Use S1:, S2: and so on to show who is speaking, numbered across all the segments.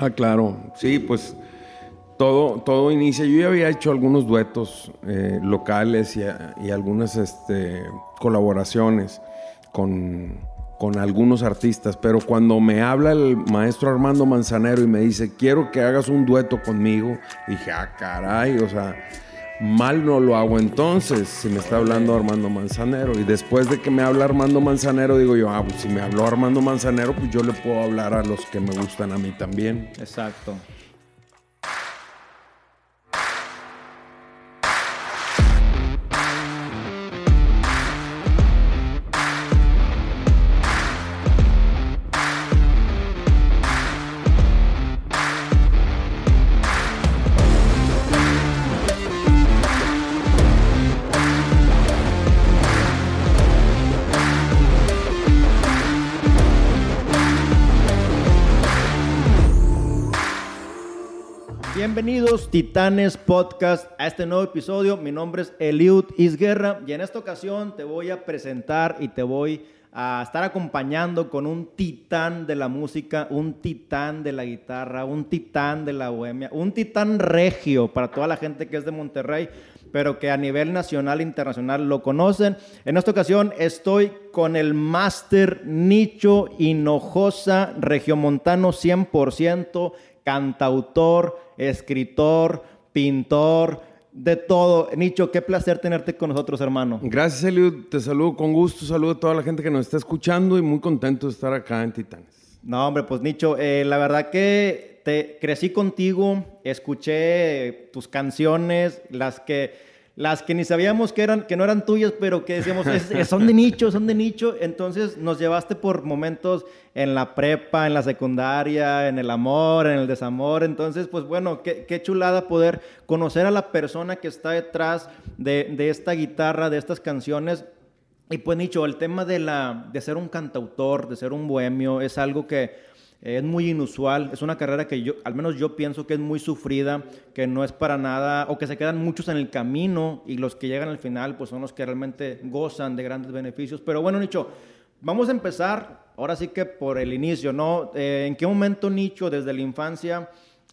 S1: Ah, claro. Sí, pues todo, todo inicia. Yo ya había hecho algunos duetos eh, locales y, y, algunas este, colaboraciones con, con algunos artistas, pero cuando me habla el maestro Armando Manzanero y me dice, quiero que hagas un dueto conmigo, dije, ah, caray, o sea, mal no lo hago entonces, si me está hablando Armando Manzanero. Y después de que me habla Armando Manzanero, digo yo, ah, pues si me habló Armando Manzanero, pues yo le puedo hablar a los que me gustan a mí también.
S2: Exacto. Bienvenidos Titanes Podcast a este nuevo episodio. Mi nombre es Eliud Isguerra y en esta ocasión te voy a presentar y te voy a estar acompañando con un titán de la música, un titán de la guitarra, un titán de la bohemia, un titán regio para toda la gente que es de Monterrey, pero que a nivel nacional e internacional lo conocen. En esta ocasión estoy con el máster Nicho Hinojosa, regiomontano 100%, cantautor, escritor, pintor, de todo. Nicho, qué placer tenerte con nosotros, hermano.
S1: Gracias, Eliud. Te saludo con gusto. Saludo a toda la gente que nos está escuchando y muy contento de estar acá en Titanes.
S2: No, hombre, pues Nicho, eh, la verdad que te crecí contigo, escuché tus canciones, las que las que ni sabíamos que, eran, que no eran tuyas, pero que decíamos, son de nicho, son de nicho. Entonces nos llevaste por momentos en la prepa, en la secundaria, en el amor, en el desamor. Entonces, pues bueno, qué, qué chulada poder conocer a la persona que está detrás de, de esta guitarra, de estas canciones. Y pues Nicho, el tema de, la, de ser un cantautor, de ser un bohemio, es algo que es muy inusual, es una carrera que yo, al menos yo pienso que es muy sufrida, que no es para nada, o que se quedan muchos en el camino y los que llegan al final pues son los que realmente gozan de grandes beneficios. Pero bueno, Nicho, vamos a empezar ahora sí que por el inicio, ¿no? Eh, ¿En qué momento Nicho desde la infancia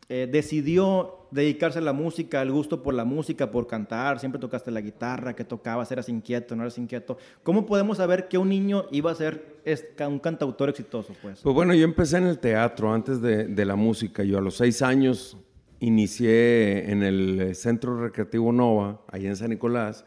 S2: eh, decidió dedicarse a la música, el gusto por la música, por cantar, siempre tocaste la guitarra, que tocabas, eras inquieto, no eras inquieto. ¿Cómo podemos saber que un niño iba a ser un cantautor exitoso? Pues?
S1: pues bueno, yo empecé en el teatro antes de, de la música. Yo a los seis años inicié en el Centro Recreativo Nova, allá en San Nicolás,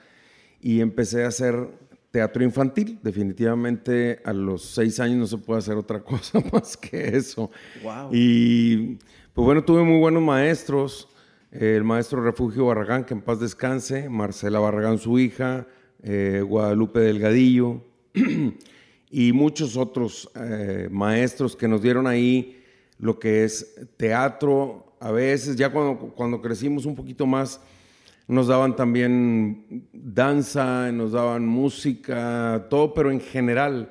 S1: y empecé a hacer teatro infantil. Definitivamente a los seis años no se puede hacer otra cosa más que eso.
S2: Wow.
S1: Y pues bueno, tuve muy buenos maestros el maestro Refugio Barragán, que en paz descanse, Marcela Barragán, su hija, eh, Guadalupe Delgadillo, y muchos otros eh, maestros que nos dieron ahí lo que es teatro. A veces, ya cuando, cuando crecimos un poquito más, nos daban también danza, nos daban música, todo, pero en general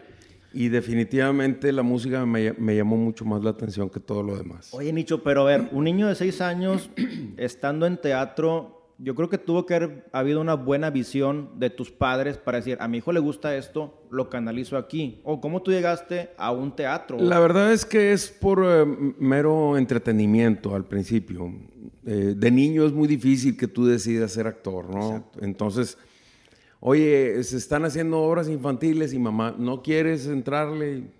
S1: y definitivamente la música me, me, llamó mucho más la atención que todo lo demás.
S2: Oye, Nicho, pero a ver, un niño de seis años estando en teatro, yo creo que tuvo que haber habido una buena visión de tus padres para decir, a mi hijo le gusta esto, lo canalizo aquí. O cómo tú llegaste a un teatro.
S1: La verdad es que es por eh, mero entretenimiento al principio. Eh, de niño es muy difícil que tú decidas ser actor, ¿no? Exacto. Entonces oye, se están haciendo obras infantiles y mamá, ¿no quieres entrarle?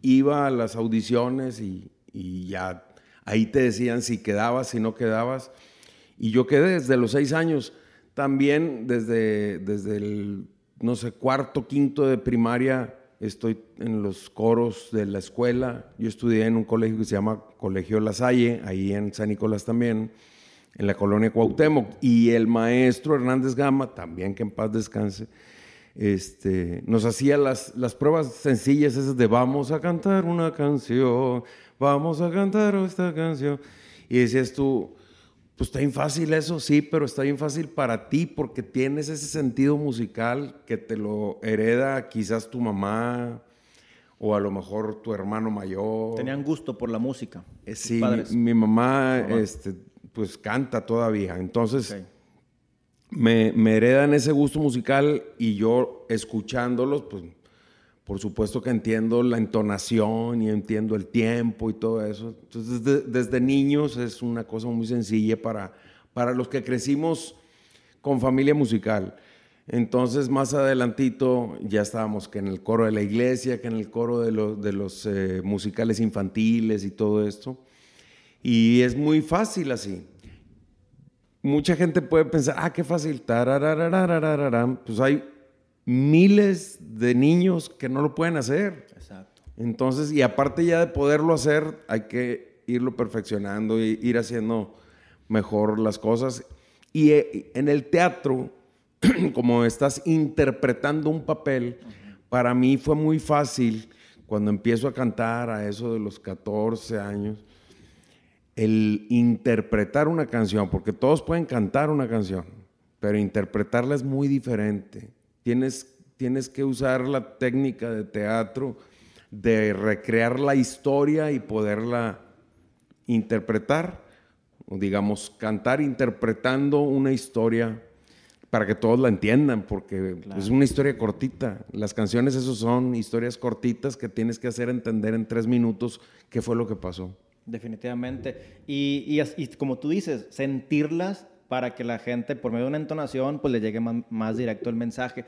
S1: Iba a las audiciones y, ya ahí te decían si quedabas, si no quedabas. Y yo quedé desde los seis años. También desde, desde el, no sé, cuarto, quinto de primaria estoy en los coros de la escuela. Yo estudié en un colegio que se llama Colegio La Salle, ahí en San Nicolás también en la colonia Cuauhtémoc. Y el maestro Hernández Gama, también que en paz descanse, este, nos hacía las, las pruebas sencillas esas de vamos a cantar una canción, vamos a cantar esta canción. Y decías tú, pues está bien fácil eso, sí, pero está bien fácil para ti porque tienes ese sentido musical que te lo hereda quizás tu mamá o a lo mejor tu hermano mayor.
S2: Tenían gusto por la música.
S1: Eh, sí, mi, mi, mamá, este, pues canta todavía. Entonces, me, heredan ese gusto musical y yo escuchándolos, pues, por supuesto que entiendo la entonación y entiendo el tiempo y todo eso. Entonces, desde, desde niños es una cosa muy sencilla para, para los que crecimos con familia musical. Entonces, más adelantito ya estábamos que en el coro de la iglesia, que en el coro de, los, de los eh, musicales infantiles y todo esto. Y es muy fácil así. Mucha gente puede pensar, ah, qué fácil. Pues hay miles de niños que no lo pueden hacer. Exacto. Entonces, y aparte ya de poderlo hacer, hay que irlo perfeccionando y ir haciendo mejor las cosas. Y eh, en el teatro como estás interpretando un papel, para mí fue muy fácil cuando empiezo a cantar a eso de los 14 años, el interpretar una canción, porque todos pueden cantar una canción, pero interpretarla es muy diferente. Tienes, tienes que usar la técnica de teatro, de recrear la historia y poderla interpretar, o digamos, cantar interpretando una historia para que todos la entiendan, porque es una historia cortita. Las canciones, esos son historias cortitas que tienes que hacer entender en tres minutos qué fue lo que pasó.
S2: Definitivamente. Y, como tú dices, sentirlas para que la gente, por medio de una entonación, pues le llegue más, directo el mensaje.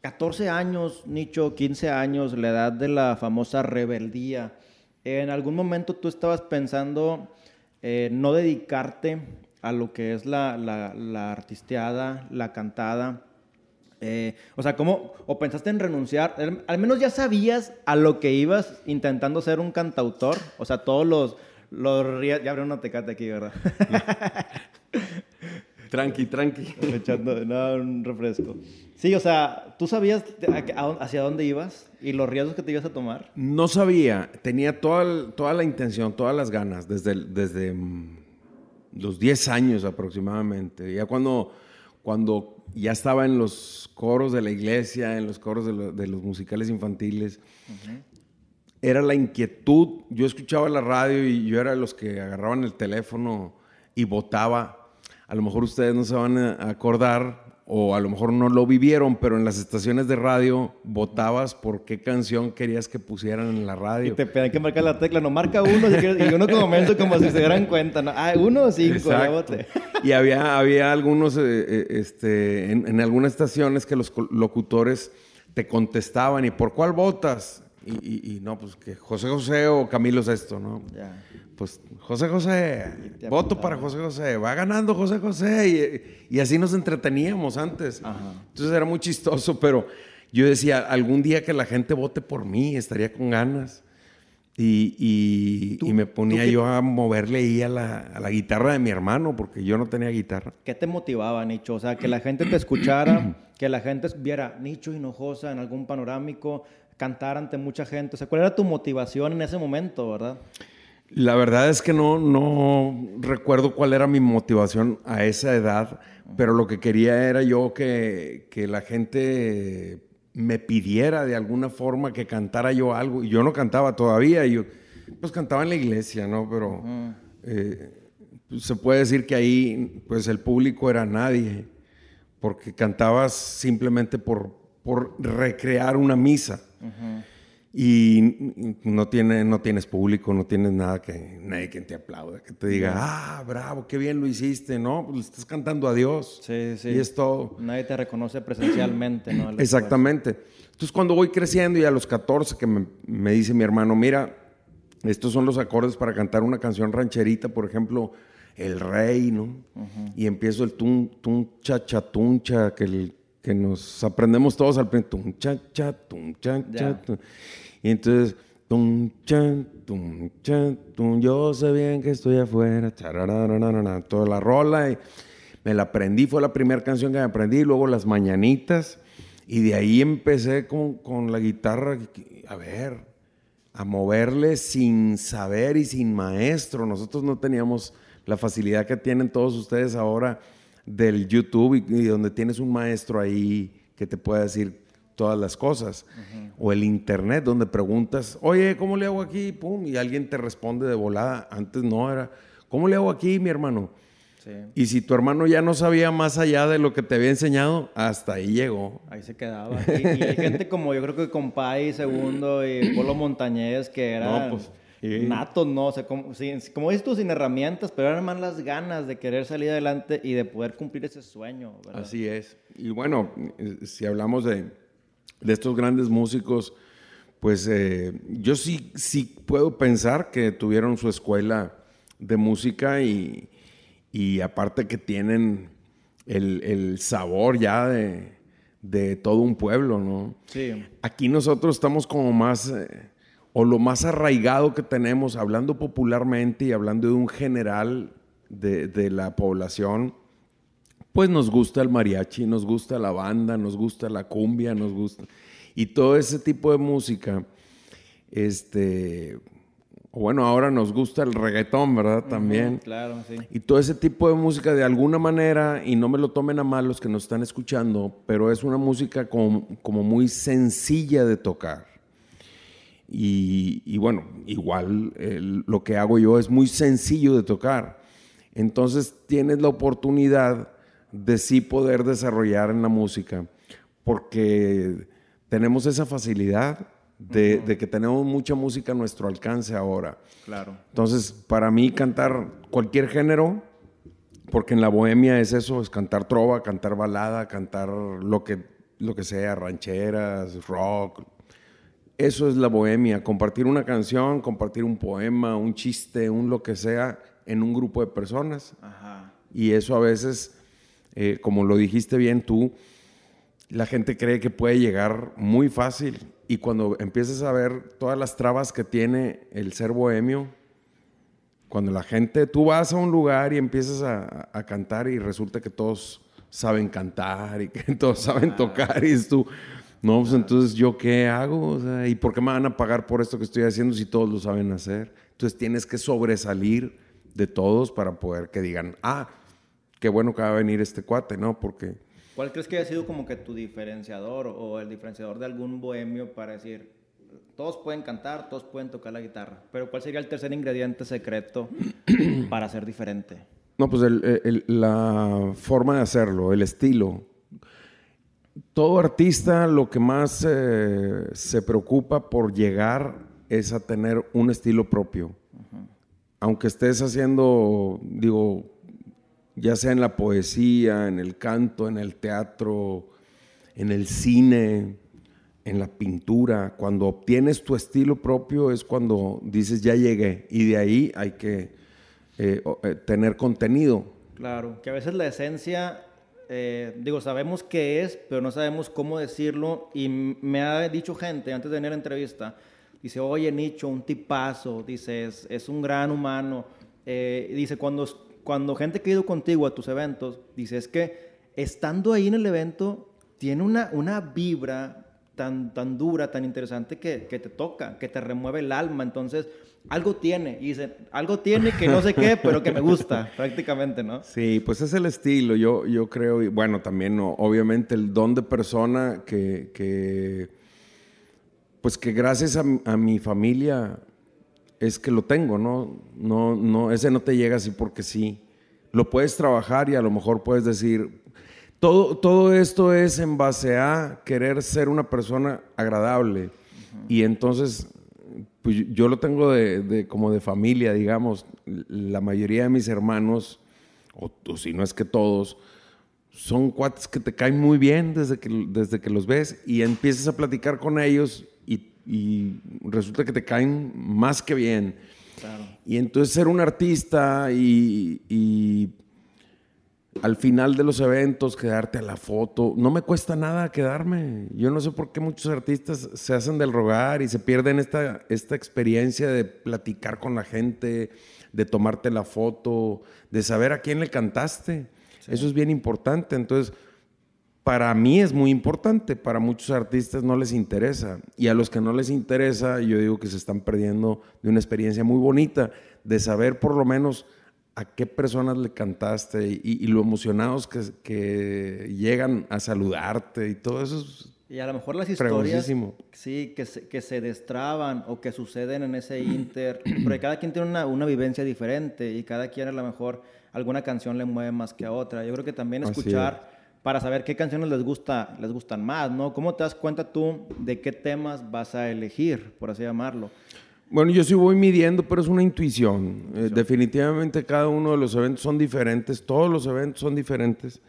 S2: 14 años, Nicho, 15 años, la edad de la famosa rebeldía. ¿En algún momento tú estabas pensando eh, no dedicarte a lo que es la, la, artisteada, la cantada. Eh, o sea, ¿cómo? ¿O pensaste en renunciar? Al menos ya sabías a lo que ibas intentando ser un cantautor. O sea, todos los... los ya abrió una tecate aquí, ¿verdad?
S1: tranqui, tranqui.
S2: Echando un refresco. Sí, o sea, ¿tú sabías hacia dónde ibas y los riesgos que te ibas a tomar?
S1: No sabía. Tenía toda, toda la intención, todas las ganas, desde, desde mm, los 10 años aproximadamente. Ya cuando, cuando ya estaba en los coros de la iglesia, en los coros de, los musicales infantiles, era la inquietud. Yo escuchaba la radio y yo era de los que agarraban el teléfono y votaba. A lo mejor ustedes no se van a acordar, o a lo mejor no lo vivieron, pero en las estaciones de radio votabas por qué canción querías que pusieran en la radio.
S2: Y te pedían que marcar la tecla, no marca uno, y uno como momento como si se dieran cuenta, ¿no? Ah, uno o cinco, ya voté.
S1: Y había, había algunos, eh, eh, este, en, algunas estaciones que los locutores te contestaban, ¿y por cuál votas? Y, y, no, pues que José José o Camilo Sesto, ¿no? Ya pues José José, voto para José José, va ganando José José. Y, así nos entreteníamos antes. Entonces era muy chistoso, pero yo decía, algún día que la gente vote por mí, estaría con ganas. Y, me ponía yo a moverle ahí a la, guitarra de mi hermano, porque yo no tenía guitarra.
S2: ¿Qué te motivaba, Nicho? O sea, que la gente te escuchara, que la gente viera Nicho Hinojosa en algún panorámico, cantar ante mucha gente. O sea, ¿cuál era tu motivación en ese momento, verdad?
S1: La verdad es que no, no recuerdo cuál era mi motivación a esa edad, pero lo que quería era yo que, la gente me pidiera de alguna forma que cantara yo algo. Y yo no cantaba todavía, yo pues cantaba en la iglesia, ¿no? Pero eh, pues, se puede decir que ahí pues el público era nadie, porque cantabas simplemente por, por recrear una misa y no, tiene, no tienes público, no tienes nada que nadie que te aplaude, que te diga, ah, bravo, qué bien lo hiciste, ¿no? Pues estás cantando a Dios. Sí, sí. Y es todo.
S2: Nadie te reconoce presencialmente, ¿no?
S1: Exactamente. Entonces, cuando voy creciendo y a los 14 que me, dice mi hermano, mira, estos son los acordes para cantar una canción rancherita, por ejemplo, El Rey, ¿no? Y empiezo el tum, tum, cha, cha, tuncha, que el que nos aprendemos todos al principio. Tum, cha, cha, tum, cha, cha, Y entonces, tum, cha, tum, cha, tum, yo sé bien que estoy afuera, toda la rola. Y me la aprendí, fue la primera canción que me aprendí, luego las mañanitas. Y de ahí empecé con, con la guitarra, a ver, a moverle sin saber y sin maestro. Nosotros no teníamos la facilidad que tienen todos ustedes ahora del YouTube y, donde tienes un maestro ahí que te pueda decir todas las cosas. O el internet donde preguntas, oye, ¿cómo le hago aquí? Pum, y alguien te responde de volada. Antes no era, ¿cómo le hago aquí, mi hermano? Y si tu hermano ya no sabía más allá de lo que te había enseñado, hasta ahí llegó.
S2: Ahí se quedaba. Y, hay gente como yo creo que Compay Segundo y Polo Montañez que eran pues, natos, ¿no? O sea, como, como dices tú, sin herramientas, pero eran más las ganas de querer salir adelante y de poder cumplir ese sueño.
S1: Así es. Y bueno, si hablamos de, de estos grandes músicos, pues eh, yo sí, sí puedo pensar que tuvieron su escuela de música y, aparte que tienen el, sabor ya de, todo un pueblo, ¿no?
S2: Sí.
S1: Aquí nosotros estamos como más, eh, o lo más arraigado que tenemos, hablando popularmente y hablando de un general de, de la población, pues nos gusta el mariachi, nos gusta la banda, nos gusta la cumbia, nos gusta... Y todo ese tipo de música, este, bueno, ahora nos gusta el reggaetón, ¿verdad? También.
S2: claro, sí.
S1: Y todo ese tipo de música, de alguna manera, y no me lo tomen a mal los que nos están escuchando, pero es una música como, muy sencilla de tocar. Y, bueno, igual lo que hago yo es muy sencillo de tocar. Entonces tienes la oportunidad de sí poder desarrollar en la música, porque tenemos esa facilidad de, que tenemos mucha música a nuestro alcance ahora.
S2: Claro.
S1: Entonces, para mí cantar cualquier género, porque en la bohemia es eso, es cantar trova, cantar balada, cantar lo que, lo que sea, rancheras, rock. Eso es la bohemia, compartir una canción, compartir un poema, un chiste, un lo que sea, en un grupo de personas.
S2: Ajá.
S1: Y eso a veces, eh, como lo dijiste bien tú, la gente cree que puede llegar muy fácil y cuando empiezas a ver todas las trabas que tiene el ser bohemio, cuando la gente, tú vas a un lugar y empiezas a, cantar y resulta que todos saben cantar y que todos saben tocar y es tú, no, pues entonces yo qué hago, ¿y por qué me van a pagar por esto que estoy haciendo si todos lo saben hacer? Entonces tienes que sobresalir de todos para poder que digan, ah, qué bueno que va a venir este cuate, ¿no? Porque
S2: ¿Cuál crees que haya sido como que tu diferenciador o el diferenciador de algún bohemio para decir, todos pueden cantar, todos pueden tocar la guitarra, pero ¿cuál sería el tercer ingrediente secreto para ser diferente?
S1: No, pues la forma de hacerlo, el estilo. Todo artista lo que más eh, se preocupa por llegar es a tener un estilo propio. Aunque estés haciendo, digo, ya sea en la poesía, en el canto, en el teatro, en el cine, en la pintura. Cuando obtienes tu estilo propio es cuando dices ya llegué y de ahí hay que eh, eh, tener contenido.
S2: Claro, que a veces la esencia, eh, digo, sabemos qué es, pero no sabemos cómo decirlo y me ha dicho gente antes de tener la entrevista, dice, oye Nicho, un tipazo, dice, es, un gran humano. dice, cuando cuando gente que ha ido contigo a tus eventos, dice, es que estando ahí en el evento, tiene una, una vibra tan, tan dura, tan interesante que, que, te toca, que te remueve el alma. Entonces, algo tiene. Y dice, algo tiene que no sé qué, pero que me gusta, prácticamente, ¿no?
S1: Sí, pues es el estilo, yo, yo creo. Y bueno, también, obviamente, el don de persona que, que pues que gracias a, a mi familia es que lo tengo, ¿no? No, no, ese no te llega así porque sí. Lo puedes trabajar y a lo mejor puedes decir, todo, todo esto es en base a querer ser una persona agradable. Y entonces, pues yo lo tengo de, como de familia, digamos. La mayoría de mis hermanos, o, o, si no es que todos, son cuates que te caen muy bien desde que, desde que los ves y empiezas a platicar con ellos y resulta que te caen más que bien. Y entonces ser un artista y, al final de los eventos quedarte a la foto, no me cuesta nada quedarme. Yo no sé por qué muchos artistas se hacen del rogar y se pierden esta, esta experiencia de platicar con la gente, de tomarte la foto, de saber a quién le cantaste. Eso es bien importante. Entonces, para mí es muy importante, para muchos artistas no les interesa. Y a los que no les interesa, yo digo que se están perdiendo de una experiencia muy bonita, de saber por lo menos a qué personas le cantaste y, lo emocionados que, llegan a saludarte y todo eso
S2: Y a lo mejor las historias sí, que se, que se destraban o que suceden en ese inter, porque cada quien tiene una, una, vivencia diferente y cada quien a lo mejor alguna canción le mueve más que a otra. Yo creo que también escuchar para saber qué canciones les, gusta, les gustan más, ¿no? ¿Cómo te das cuenta tú de qué temas vas a elegir, por así llamarlo?
S1: Bueno, yo sí voy midiendo, pero es una intuición. Eh, definitivamente cada uno de los eventos son diferentes, todos los eventos son diferentes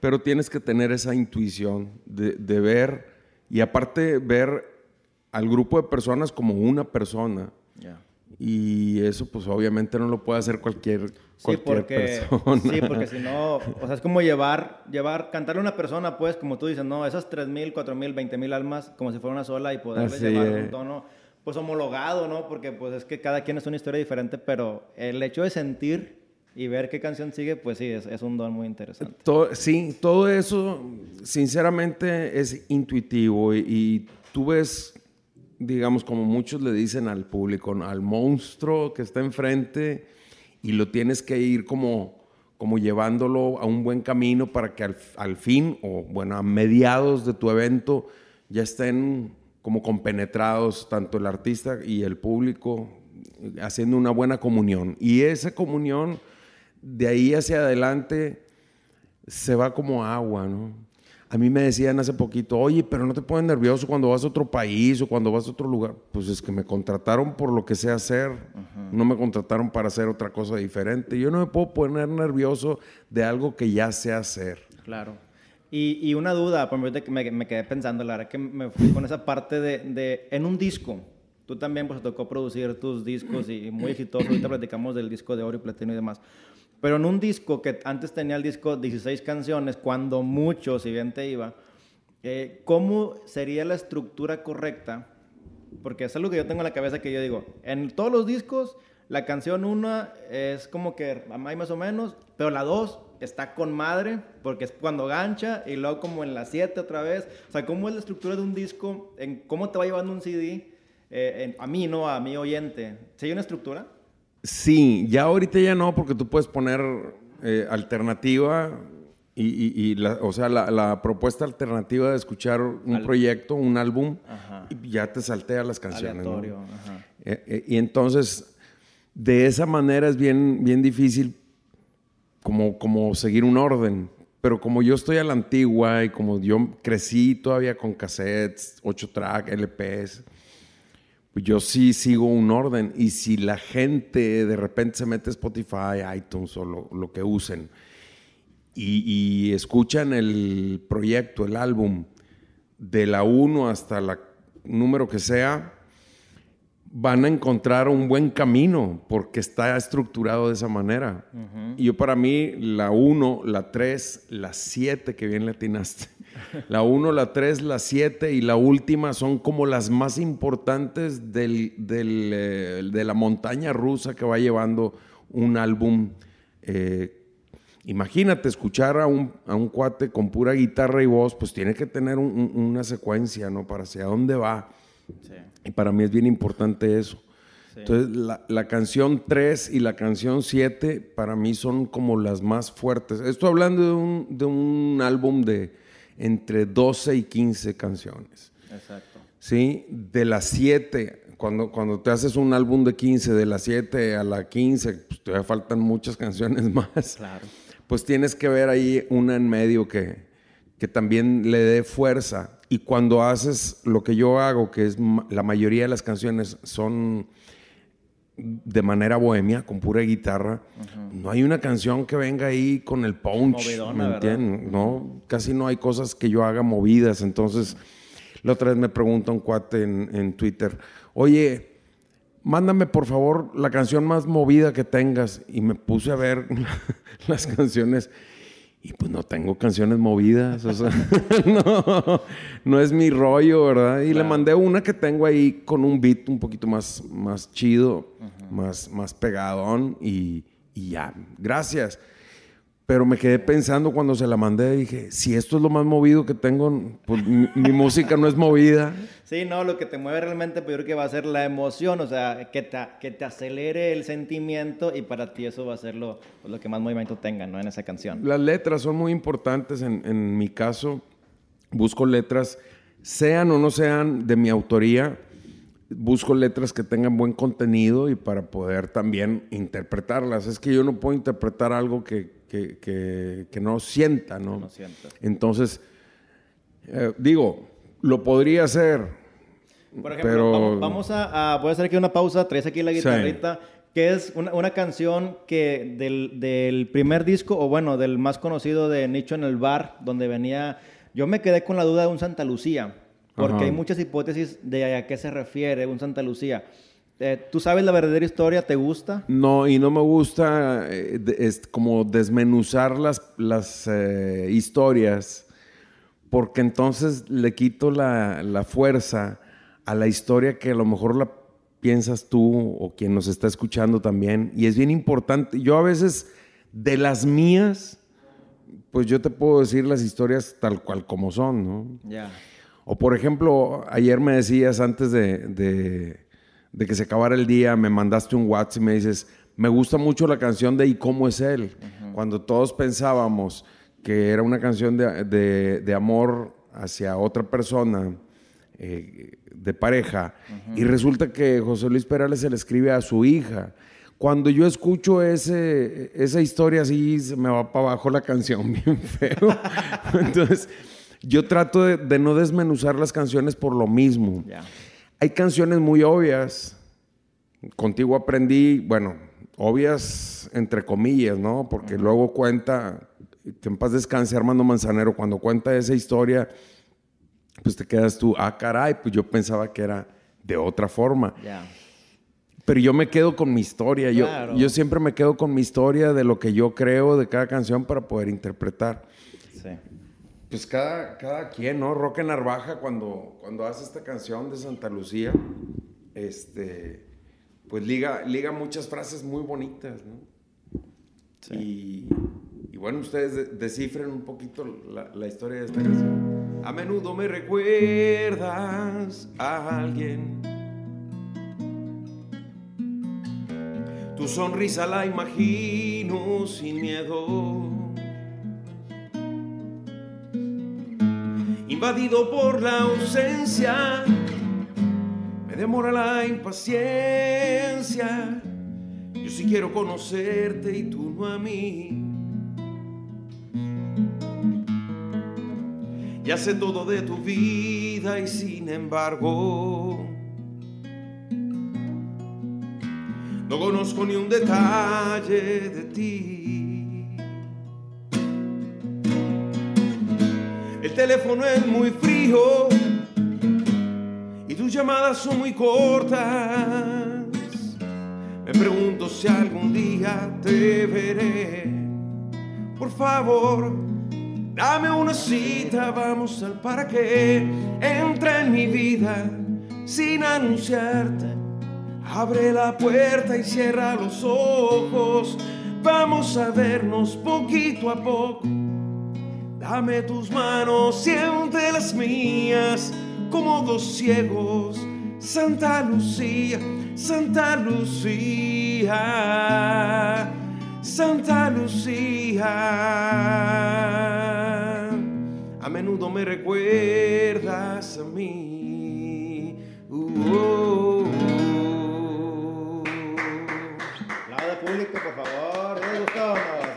S1: pero tienes que tener esa intuición de, de, ver y aparte ver al grupo de personas como una persona. Y eso pues obviamente no lo puede hacer cualquier, cualquier persona.
S2: Sí, porque si no, o sea, es como llevar, llevar, cantarle a una persona, pues, como tú dices, no, esas 3.000, 4.000, 20.000 almas, como si fuera una sola y poderles llevar un tono, pues, homologado, ¿no? Porque, pues, es que cada quien es una historia diferente, pero el hecho de sentir y ver qué canción sigue, pues sí, es, un don muy interesante.
S1: sí, todo eso, sinceramente, es intuitivo y, tú ves, digamos, como muchos le dicen al público, al monstruo que está enfrente y lo tienes que ir como, como llevándolo a un buen camino para que al, al fin, o bueno, a mediados de tu evento, ya estén como compenetrados tanto el artista y el público haciendo una buena comunión. Y esa comunión de ahí hacia adelante se va como agua, ¿no? A mí me decían hace poquito, oye, pero no te pones nervioso cuando vas a otro país o cuando vas a otro lugar. Pues es que me contrataron por lo que sé hacer, no me contrataron para hacer otra cosa diferente. Yo no me puedo poner nervioso de algo que ya sé hacer.
S2: Claro. Y, y una duda, por me, me quedé pensando, la verdad que me fui con esa parte de, de en un disco. Tú también pues te tocó producir tus discos y muy exitoso. Ahorita platicamos del disco de oro y platino y demás. Pero en un disco que antes tenía el disco 16 canciones, cuando mucho, si bien te iba, eh, ¿cómo sería la estructura correcta? Porque es algo que yo tengo en la cabeza que yo digo, en todos los discos, la canción 1 es como que hay más o menos, pero la 2 está con madre, porque es cuando gancha, y luego como en la 7 otra vez. O sea, ¿cómo es la estructura de un disco? En ¿Cómo te va llevando un CD? Eh, a mí, ¿no? A mi oyente. ¿Sí hay una estructura?
S1: Sí, ya ahorita ya no, porque tú puedes poner eh, alternativa y, la, o sea, la, propuesta alternativa de escuchar un proyecto, un álbum, y ya te saltea las canciones. Eh, y entonces, de esa manera es bien, bien difícil como, como seguir un orden. Pero como yo estoy a la antigua y como yo crecí todavía con cassettes, 8 track, LPs, yo sí sigo un orden y si la gente de repente se mete a Spotify, iTunes o lo, que usen y, escuchan el proyecto, el álbum, de la 1 hasta la número que sea, van a encontrar un buen camino porque está estructurado de esa manera. Y yo para mí, la 1, la 3, la 7, que bien le atinaste, la 1, la 3, la 7 y la última son como las más importantes del, eh, de la montaña rusa que va llevando un álbum. Eh, imagínate escuchar a un, a un, cuate con pura guitarra y voz, pues tiene que tener una secuencia, ¿no? Para hacia dónde va. Y para mí es bien importante eso. Entonces, la, la, canción 3 y la canción 7 para mí son como las más fuertes. Estoy hablando de un, de un álbum de entre 12 y 15 canciones. Exacto. ¿Sí? De las 7, cuando, cuando te haces un álbum de 15, de las 7 a la 15, pues te faltan muchas canciones más. Claro. Pues tienes que ver ahí una en medio que, que también le dé fuerza. Y cuando haces lo que yo hago, que es la mayoría de las canciones son de manera bohemia, con pura guitarra. No hay una canción que venga ahí con el punch, ¿me entiendes? No, casi no hay cosas que yo haga movidas. Entonces, la otra vez me pregunta un cuate en, en Twitter, oye, mándame por favor la canción más movida que tengas. Y me puse a ver las canciones y pues no tengo canciones movidas, o sea, no, no, es mi rollo, ¿verdad? Y le mandé una que tengo ahí con un beat un poquito más, más chido, más, más pegadón y, y ya, gracias. Pero me quedé pensando cuando se la mandé, dije, si esto es lo más movido que tengo, pues mi, música no es movida.
S2: Sí, no, lo que te mueve realmente, pues yo creo que va a ser la emoción, o sea, que te, que te acelere el sentimiento y para ti eso va a ser lo, pues, lo que más movimiento tenga, ¿no? En esa canción.
S1: Las letras son muy importantes, en, en mi caso, busco letras sean o no sean de mi autoría, busco letras que tengan buen contenido y para poder también interpretarlas. Es que yo no puedo interpretar algo que, no sienta, ¿no? no sienta. Entonces, eh, digo, lo podría hacer.
S2: Por ejemplo, pero... vamos, a, Voy a hacer aquí una pausa, traes aquí la guitarrita. Que es una, canción que del, del, primer disco, o bueno, del más conocido de Nicho en el Bar, donde venía. Yo me quedé con la duda de un Santa Lucía. Porque hay muchas hipótesis de a qué se refiere un Santa Lucía. Eh, ¿Tú sabes la verdadera historia? ¿Te gusta?
S1: No, y no me gusta eh, es como desmenuzar las, las eh, historias, porque entonces le quito la, la, fuerza a la historia que a lo mejor la piensas tú o quien nos está escuchando también. Y es bien importante. Yo a veces, de las mías, pues yo te puedo decir las historias tal cual como son, ¿no? Ya. O por ejemplo, ayer me decías antes de, que se acabara el día, me mandaste un WhatsApp y me dices, me gusta mucho la canción de ¿Y cómo es él? Cuando todos pensábamos que era una canción de, amor hacia otra persona, eh, de pareja, y resulta que José Luis Perales se le escribe a su hija. Cuando yo escucho ese, esa historia así, se me va para abajo la canción bien feo. Entonces yo trato de, no desmenuzar las canciones por lo mismo. Hay canciones muy obvias. Contigo aprendí, bueno, obvias entre comillas, ¿no? Porque luego cuenta, que en paz descanse Armando Manzanero, cuando cuenta esa historia, pues te quedas tú, ah, caray, pues yo pensaba que era de otra forma. Pero yo me quedo con mi historia. Yo, yo siempre me quedo con mi historia de lo que yo creo de cada canción para poder interpretar. Sí. Pues cada, cada quien, ¿no? Roque Narvaja, cuando, cuando hace esta canción de Santa Lucía, este, pues liga, liga muchas frases muy bonitas, ¿no? Sí. Y, bueno, ustedes descifren un poquito la, la historia de esta canción. A menudo me recuerdas a alguien. Tu sonrisa la imagino sin miedo invadido por la ausencia, me demora la impaciencia. Yo sí quiero conocerte y tú no a mí. Ya sé todo de tu vida y sin embargo no conozco ni un detalle de ti. Teléfono es muy frío y tus llamadas son muy cortas. Me pregunto si algún día te veré. Por favor, dame una cita, vamos al parque. Entra en mi vida sin anunciarte. Abre la puerta y cierra los ojos. Vamos a vernos poquito a poco Dame tus manos, siente las mías, como dos ciegos. Santa Lucía, Santa Lucía, Santa Lucía. A menudo me recuerdas a mí. Uh, oh,
S2: público, por favor.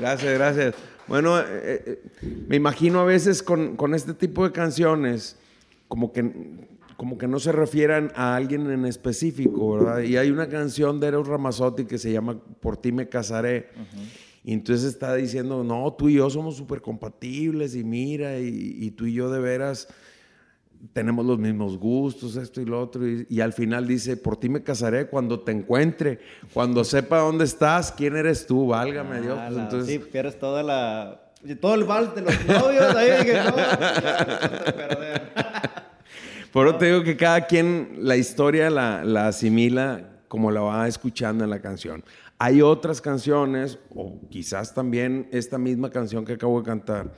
S1: Gracias, gracias. Bueno, eh, eh, me imagino a veces con, este tipo de canciones como que, como que no se refieran a alguien en específico, ¿verdad? Y hay una canción de Eros Ramazzotti que se llama Por ti me casaré. Y entonces está diciendo, no, tú y yo somos súper compatibles y mira, y, tú y yo de veras tenemos los mismos gustos, esto y lo otro. Y, al final dice, por ti me casaré cuando te encuentre, cuando sepa dónde estás, quién eres tú, válgame ah, Dios.
S2: Pues entonces... Sí, eres toda la... Todo el vals de los novios, ahí que no,
S1: Por eso te digo que cada quien la historia la, la asimila como la va escuchando en la canción. Hay otras canciones, o quizás también esta misma canción que acabo de cantar,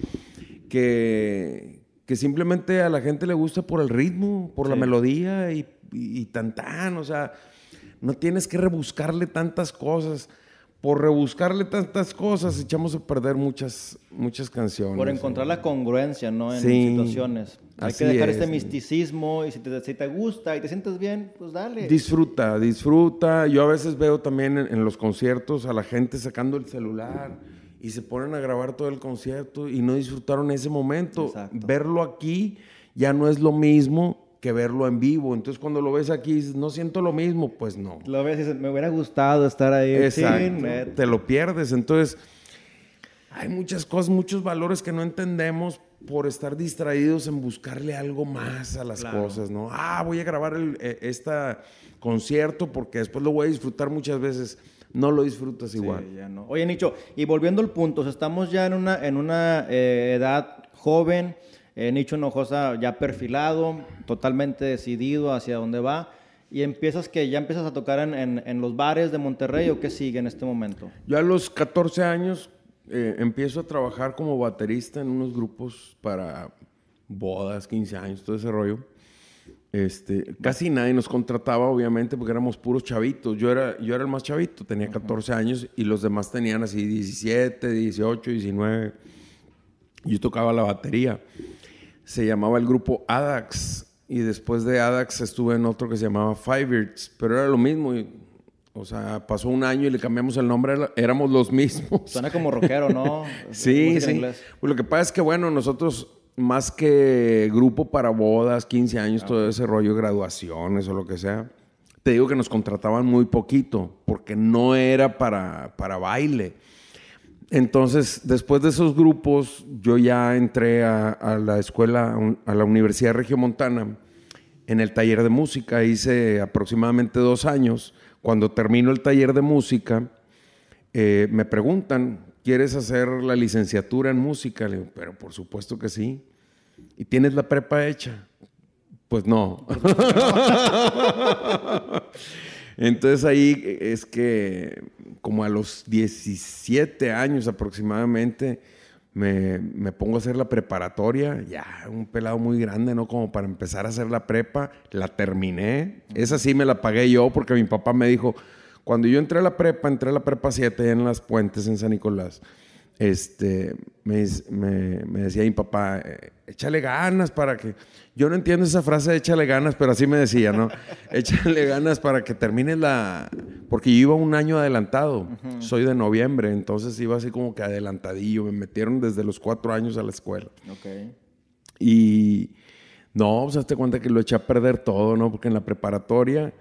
S1: que, que simplemente a la gente le gusta por el ritmo, por la melodía y, y, tan tan, o sea, no tienes que rebuscarle tantas cosas. por rebuscarle tantas cosas, echamos a perder muchas, muchas canciones.
S2: Por encontrar la congruencia, ¿no? En situaciones. Hay que dejar este misticismo y si te, si te, gusta y te sientes bien, pues dale.
S1: Disfruta, disfruta. Yo a veces veo también en, los conciertos a la gente sacando el celular y se ponen a grabar todo el concierto y no disfrutaron ese momento. Verlo aquí ya no es lo mismo que verlo en vivo. Entonces, cuando lo ves aquí, no siento lo mismo, pues no.
S2: Lo ves y dices, me hubiera gustado estar ahí.
S1: Exacto. te lo pierdes. Entonces, hay muchas cosas, muchos valores que no entendemos por estar distraídos en buscarle algo más a las cosas, ¿no? Ah, voy a grabar este concierto porque después lo voy a disfrutar muchas veces. No lo disfrutas igual.
S2: Ya no. Oye, Nicho, y volviendo al punto, estamos ya en una, en una eh, edad joven eh, Nicho Hinojosa ya perfilado, totalmente decidido hacia dónde va. ¿Y empiezas que ya empiezas a tocar en, los bares de Monterrey o qué sigue en este momento?
S1: Yo a los 14 años eh, empiezo a trabajar como baterista en unos grupos para bodas, 15 años, todo ese rollo. Este, casi nadie nos contrataba, obviamente, porque éramos puros chavitos. Yo era, yo era el más chavito, tenía 14 años y los demás tenían así 17, 18, 19. Yo tocaba la batería se llamaba el grupo ADAX. Y después de ADAX estuve en otro que se llamaba Firebirds, pero era lo mismo. o sea, pasó un año y le cambiamos el nombre, éramos los mismos.
S2: Suena como rockero, ¿no?
S1: sí, sí. Pues lo que pasa es que, bueno, nosotros más que grupo para bodas, 15 años, todo ese rollo, graduaciones o lo que sea, te digo que nos contrataban muy poquito, porque no era para, para baile. Entonces, después de esos grupos, yo ya entré a, la escuela, a la Universidad Regiomontana, en el taller de música. Hice aproximadamente dos años. Cuando termino el taller de música, eh, me preguntan, ¿quieres hacer la licenciatura en música? Pero por supuesto que sí. ¿Y tienes la prepa hecha? Pues no. Entonces ahí es que como a los 17 años aproximadamente me, pongo a hacer la preparatoria, ya un pelado muy grande, ¿no? Como para empezar a hacer la prepa, la terminé. Esa sí me la pagué yo porque mi papá me dijo, cuando yo entré a la prepa, entré a la prepa 7 en las puentes en San Nicolás este, me, me, decía mi papá, eh, échale ganas para que... Yo no entiendo esa frase de échale ganas, pero así me decía, ¿no? échale ganas para que termine la... Porque yo iba un año adelantado, soy de noviembre, entonces iba así como que adelantadillo, me metieron desde los cuatro años a la escuela. Ok. Y no, pues hazte cuenta que lo eché a perder todo, ¿no? Porque en la preparatoria,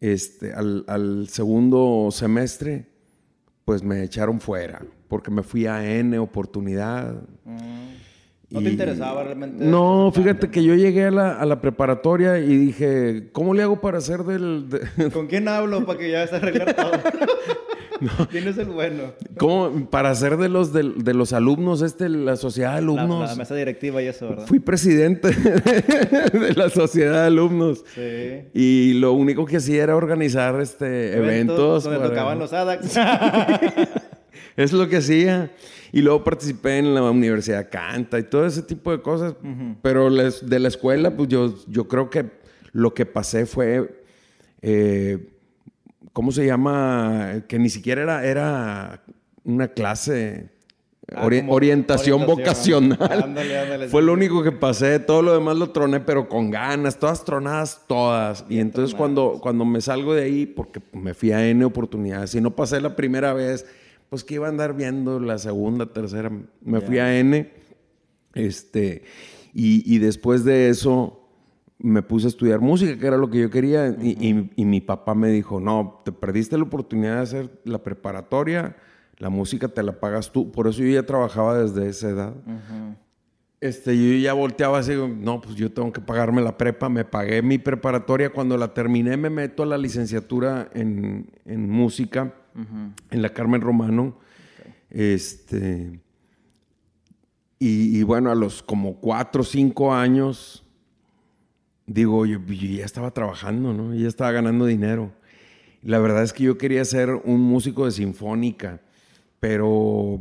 S1: este, al, al segundo semestre, pues me echaron fuera porque me fui a N oportunidad.
S2: Mm. ¿No te interesaba realmente?
S1: No, fíjate que yo llegué a la, a la, preparatoria y dije, ¿cómo le hago para hacer del...?
S2: ¿Con quién hablo para que ya se arregle todo? ¿Quién es el bueno?
S1: ¿Cómo? Para ser de los, de, los alumnos, este, la sociedad de alumnos.
S2: La, mesa directiva y eso, ¿verdad?
S1: Fui presidente de, la sociedad de alumnos. Sí. Y lo único que hacía era organizar este, eventos.
S2: donde tocaban los ADAX.
S1: es lo que hacía. Y luego participé en la Universidad Canta y todo ese tipo de cosas. Pero de la escuela, pues yo, yo creo que lo que pasé fue, eh, ¿cómo se llama? Que ni siquiera era, era una clase. Ah, orientación, vocacional. Fue lo único que pasé. Todo lo demás lo troné, pero con ganas. Todas tronadas, todas. y entonces cuando, cuando me salgo de ahí, porque me fui a N oportunidades, si no pasé la primera vez pues que iba a andar viendo la segunda, tercera. Me fui a N. Este, y, después de eso me puse a estudiar música, que era lo que yo quería. y, mi papá me dijo, no, te perdiste la oportunidad de hacer la preparatoria, la música te la pagas tú. Por eso yo ya trabajaba desde esa edad. Este, yo ya volteaba así, no, pues yo tengo que pagarme la prepa, me pagué mi preparatoria, cuando la terminé me meto a la licenciatura en, en música en la Carmen Romano. Este, y, bueno, a los como cuatro o cinco años, digo, yo, ya estaba trabajando, ¿no? ya estaba ganando dinero. La verdad es que yo quería ser un músico de sinfónica, pero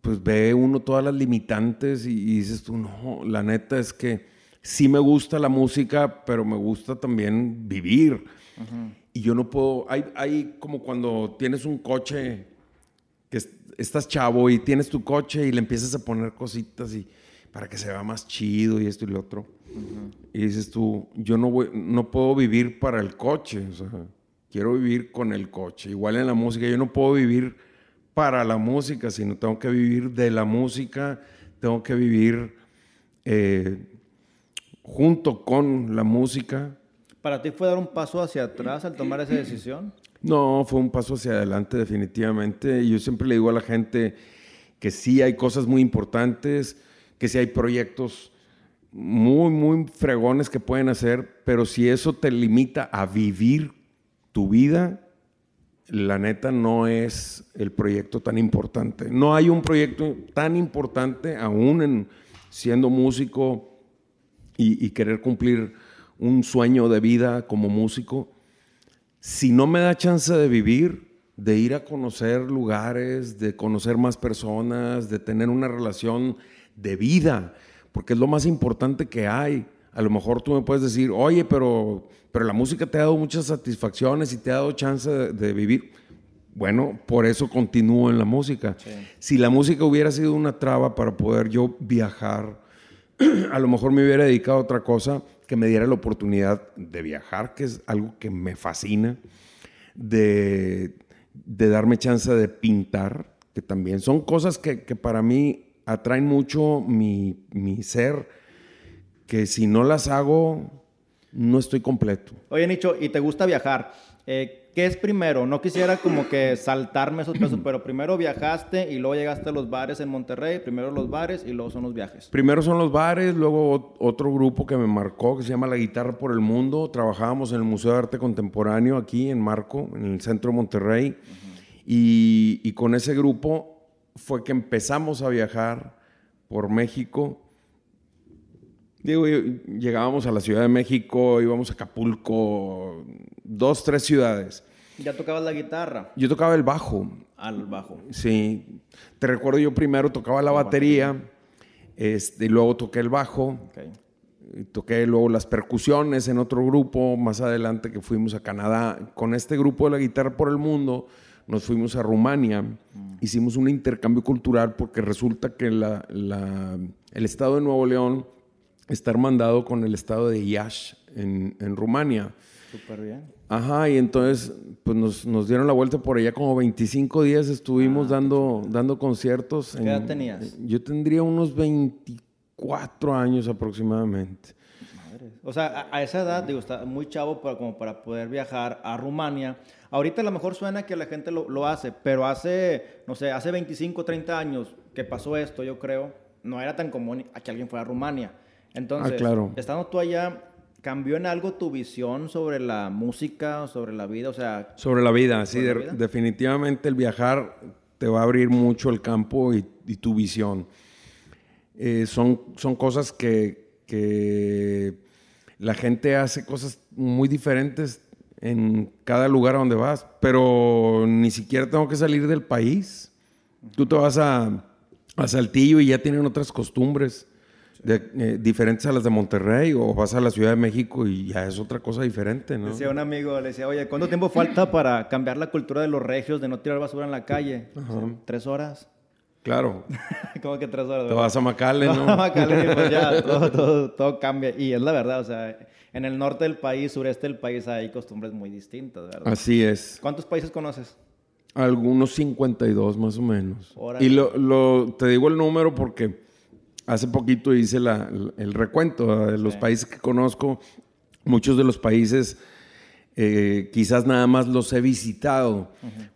S1: pues ve uno todas las limitantes y, dices tú, no, la neta es que sí me gusta la música, pero me gusta también vivir y yo no puedo, hay, hay como cuando tienes un coche que estás chavo y tienes tu coche y le empiezas a poner cositas y para que se vea más chido y esto y lo otro. Y dices tú, yo no, voy, no puedo vivir para el coche, o sea, quiero vivir con el coche. Igual en la música, yo no puedo vivir para la música, sino tengo que vivir de la música, tengo que vivir eh, junto con la música.
S2: ¿Para ti fue dar un paso hacia atrás al tomar esa decisión?
S1: No, fue un paso hacia adelante definitivamente. Yo siempre le digo a la gente que sí hay cosas muy importantes, que sí hay proyectos muy, muy fregones que pueden hacer, pero si eso te limita a vivir tu vida, la neta no es el proyecto tan importante. No hay un proyecto tan importante aún en siendo músico y, querer cumplir un sueño de vida como músico. Si no me da chance de vivir, de ir a conocer lugares, de conocer más personas, de tener una relación de vida, porque es lo más importante que hay. A lo mejor tú me puedes decir, oye, pero, pero la música te ha dado muchas satisfacciones y te ha dado chance de, vivir. Bueno, por eso continúo en la música. Si la música hubiera sido una traba para poder yo viajar, a lo mejor me hubiera dedicado a otra cosa que me diera la oportunidad de viajar, que es algo que me fascina, de, darme chance de pintar, que también son cosas que, que para mí atraen mucho mi, ser, que si no las hago, no estoy completo.
S2: Oye, Nicho, ¿y te gusta viajar? Eh, ¿Qué es primero? No quisiera como que saltarme esos pasos, pero primero viajaste y luego llegaste a los bares en Monterrey, primero los bares y luego son los viajes.
S1: Primero son los bares, luego otro grupo que me marcó que se llama La Guitarra por el Mundo. Trabajábamos en el Museo de Arte Contemporáneo aquí en Marco, en el centro de Monterrey. y, y con ese grupo fue que empezamos a viajar por México. Digo, llegábamos a la Ciudad de México, íbamos a Acapulco, dos, tres ciudades.
S2: ¿Ya tocabas la guitarra?
S1: Yo tocaba el bajo.
S2: Al bajo.
S1: Sí. Te recuerdo, yo primero tocaba la, batería, Este, y luego toqué el bajo. Y toqué luego las percusiones en otro grupo más adelante que fuimos a Canadá. Con este grupo de la guitarra por el mundo nos fuimos a Rumania, mm. hicimos un intercambio cultural porque resulta que el estado de Nuevo León está hermandado con el estado de Iași en, Rumania.
S2: Súper bien.
S1: Ajá, y entonces pues nos, dieron la vuelta por allá como 25 días estuvimos ah, dando, dando conciertos.
S2: ¿Qué edad tenías?
S1: Yo tendría unos 24 años aproximadamente.
S2: O sea, a, esa edad, digo, está muy chavo para, como para poder viajar a Rumania. Ahorita a lo mejor suena que la gente lo, hace, pero hace, no sé, hace 25, 30 años que pasó esto, yo creo, no era tan común a que alguien fuera a Rumania. Entonces, ah, claro. estando tú allá, ¿cambió en algo tu visión sobre la música, sobre la vida? O sea,
S1: sobre la vida, sí, definitivamente el viajar te va a abrir mucho el campo y, tu visión. Eh, son, son cosas que, que la gente hace cosas muy diferentes en cada lugar a donde vas, pero ni siquiera tengo que salir del país. Tú te vas a, a Saltillo y ya tienen otras costumbres eh, diferentes a las de Monterrey o vas a la Ciudad de México y ya es otra cosa diferente, ¿no?
S2: Decía un amigo, le decía, oye, ¿cuánto tiempo falta para cambiar la cultura de los regios de no tirar basura en la calle? Tres horas.
S1: Claro.
S2: ¿Cómo que tres horas?
S1: Te vas a Macale, ¿no?
S2: a Macale, pues ya todo, todo, todo, cambia. Y es la verdad, o sea, en el norte del país, sureste del país, hay costumbres muy distintas, ¿verdad?
S1: Así es.
S2: ¿Cuántos países conoces?
S1: Algunos 52 más o menos. Y lo, te digo el número porque hace poquito hice el recuento de los países que conozco. Muchos de los países eh, quizás nada más los he visitado,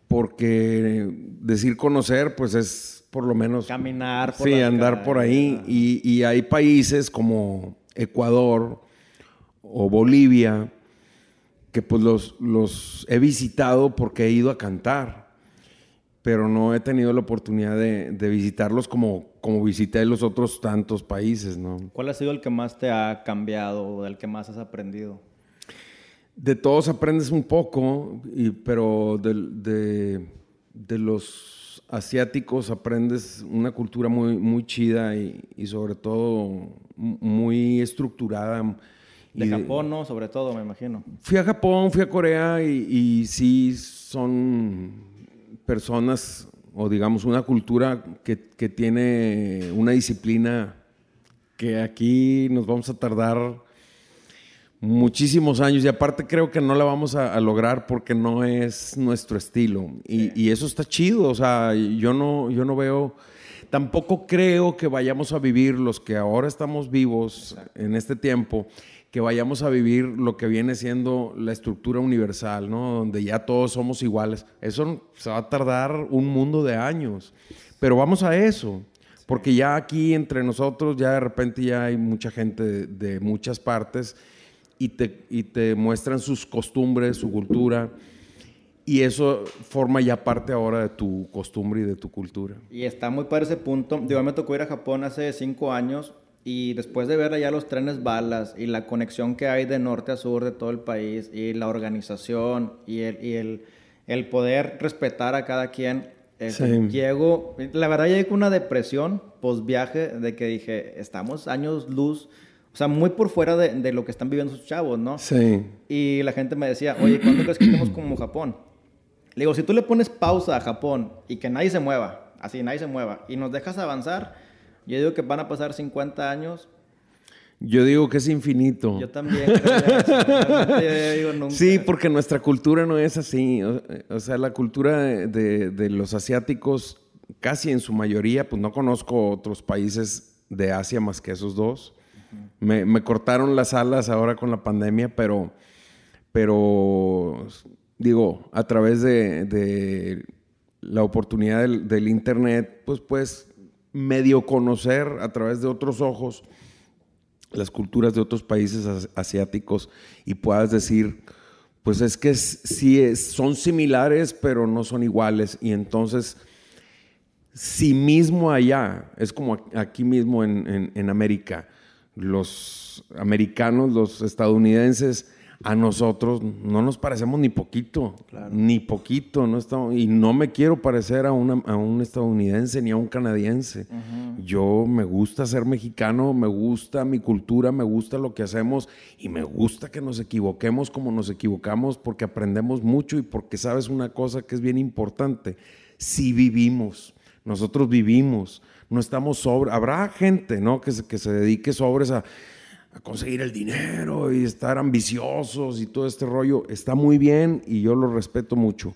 S1: porque decir conocer, pues es por lo menos...
S2: Caminar por
S1: Sí, andar por ahí. Y, y, hay países como Ecuador, o Bolivia, que pues los, los he visitado porque he ido a cantar, pero no he tenido la oportunidad de, visitarlos como, como visité los otros tantos países, ¿no?
S2: ¿Cuál ha sido el que más te ha cambiado o del que más has aprendido?
S1: De todos aprendes un poco, y, pero de, de, los asiáticos aprendes una cultura muy, muy chida y, y sobre todo muy estructurada,
S2: de Japón, ¿no? Sobre todo, me imagino.
S1: Fui a Japón, fui a Corea y, sí son personas o digamos una cultura que, que tiene una disciplina que aquí nos vamos a tardar muchísimos años y aparte creo que no la vamos a, lograr porque no es nuestro estilo y, y, eso está chido, o sea, yo no, yo no veo, tampoco creo que vayamos a vivir los que ahora estamos vivos en este tiempo, que vayamos a vivir lo que viene siendo la estructura universal, ¿no? Donde ya todos somos iguales. Eso se va a tardar un mundo de años, pero vamos a eso. Porque ya aquí entre nosotros, ya de repente ya hay mucha gente de muchas partes y te, y te muestran sus costumbres, su cultura. Y eso forma ya parte ahora de tu costumbre y de tu cultura.
S2: Y está muy para ese punto. Yo me tocó ir a Japón hace cinco años y después de ver allá los trenes balas y la conexión que hay de norte a sur de todo el país y la organización y el, y el, el poder respetar a cada quien, eh, llego, la verdad llegué con una depresión post viaje de que dije, estamos años luz o sea, muy por fuera de, de, lo que están viviendo sus chavos, ¿no?
S1: Sí.
S2: Y la gente me decía, oye, ¿cuándo crees que estemos como Japón? Le digo, si tú le pones pausa a Japón y que nadie se mueva, así, nadie se mueva, y nos dejas avanzar, yo digo que van a pasar 50 años.
S1: Yo digo que es infinito.
S2: Yo también. Creo
S1: digo, Sí, porque nuestra cultura no es así. O, sea, la cultura de, de los asiáticos, casi en su mayoría, pues no conozco otros países de Asia más que esos dos me, cortaron las alas ahora con la pandemia, pero, pero digo, a través de, la oportunidad del, Internet, pues puedes medio conocer a través de otros ojos las culturas de otros países asiáticos y puedas decir, pues es que sí son similares, pero no son iguales. Y entonces, si mismo allá, es como aquí mismo en América, los americanos, los estadounidenses, a nosotros no nos parecemos ni poquito, ni poquito, no estamos, y no me quiero parecer a, un estadounidense ni a un canadiense. Yo me gusta ser mexicano, me gusta mi cultura, me gusta lo que hacemos y me gusta que nos equivoquemos como nos equivocamos porque aprendemos mucho y porque sabes una cosa que es bien importante, si vivimos, nosotros vivimos, no estamos sobre. Habrá gente, ¿no? Que se, que se dedique sobres a, a conseguir el dinero y estar ambiciosos y todo este rollo. Está muy bien y yo lo respeto mucho.